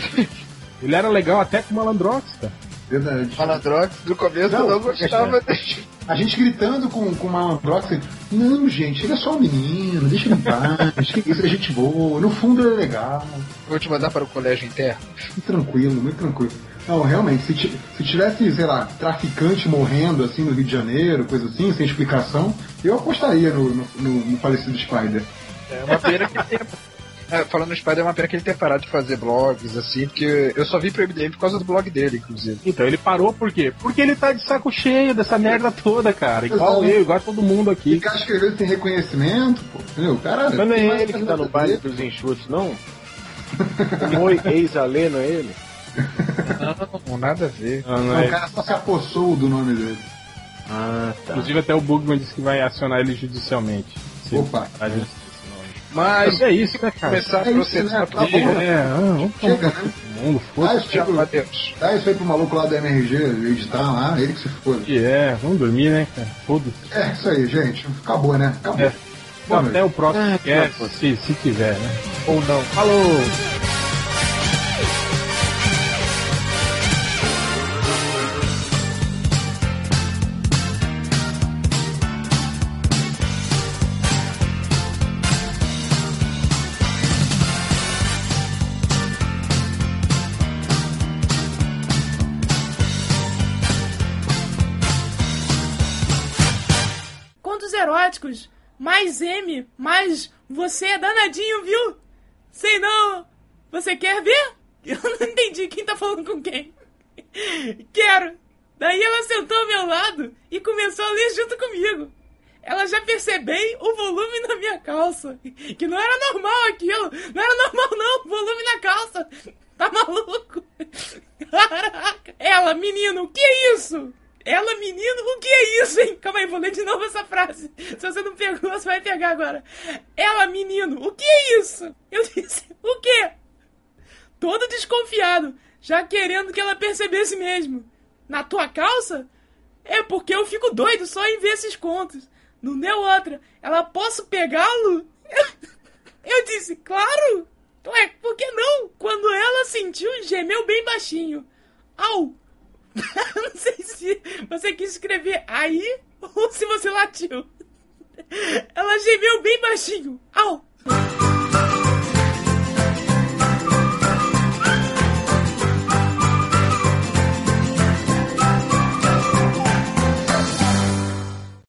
Ele era legal até com o Malandrox, cara. Verdade. Malandrox. No começo Não, eu não gostava. (laughs) A gente gritando com, com o Malandrox, não, gente, ele é só um menino, deixa ele em paz, que isso é gente boa, no fundo ele é legal, Vou te mandar para o colégio interno. muito tranquilo, muito tranquilo. Não, realmente, se, se tivesse, sei lá, traficante morrendo assim no Rio de Janeiro, coisa assim, sem explicação, eu apostaria no, no, no- no falecido Spider. É uma pena que. É, falando no Spider, é uma pena que ele tenha parado de fazer blogs, assim, porque eu só vi pro MDM por causa do blog dele, inclusive. Então ele parou por quê? Porque ele tá de saco cheio dessa merda toda, cara. Igual Exato. eu, igual todo mundo aqui. Ficar escrevendo sem reconhecimento, pô, entendeu? O Cara, Mas não é ele que tá no baile dos enxutos, não? Oi, ex-alê, não é ele? Não, nada a ver. Ah, não Não, é- o cara só se apossou do nome dele. Ah, tá. Inclusive até o Bugman disse que vai acionar ele judicialmente. Opa. a gente. Mas é isso, né, cara? Começar a É isso, processar né? por Tá bom. É, ah, vamos Chega, né? mundo, Dá foda-se. isso, aí pro, Adeus. dá isso aí pro maluco lá da MRG editar lá, ele que se foda. que é, vamos dormir, né, cara? Foda-se. É, isso aí, gente. Acabou, né? Acabou. É. Boa Até o próximo Ah, cast, tá, se, se tiver, né? Ou não. Falou! Mais M. Mais você é danadinho, viu? Sei não. Você quer ver? Eu não entendi quem tá falando com quem. Quero. Daí ela sentou ao meu lado e começou a ler junto comigo. Ela já percebeu o volume na minha calça. Que não era normal aquilo. Não era normal, não. O volume na calça. Tá maluco? Caraca. Ela, menino, o que é isso? Ela, menino, o que é isso, hein? Calma aí, vou ler de novo essa frase. Se você não pegou, você vai pegar agora. Ela, menino, o que é isso? Eu disse, o quê? Todo desconfiado, já querendo que ela percebesse mesmo. Na tua calça? É porque eu fico doido só em ver esses contos. Não deu outra. Ela, posso pegá-lo? (laughs) Eu disse, claro! Ué, por que não? Quando ela sentiu, gemeu bem baixinho. Au! (laughs) não sei se você quis escrever aí ou se você latiu. Ela gemeu bem baixinho. Au!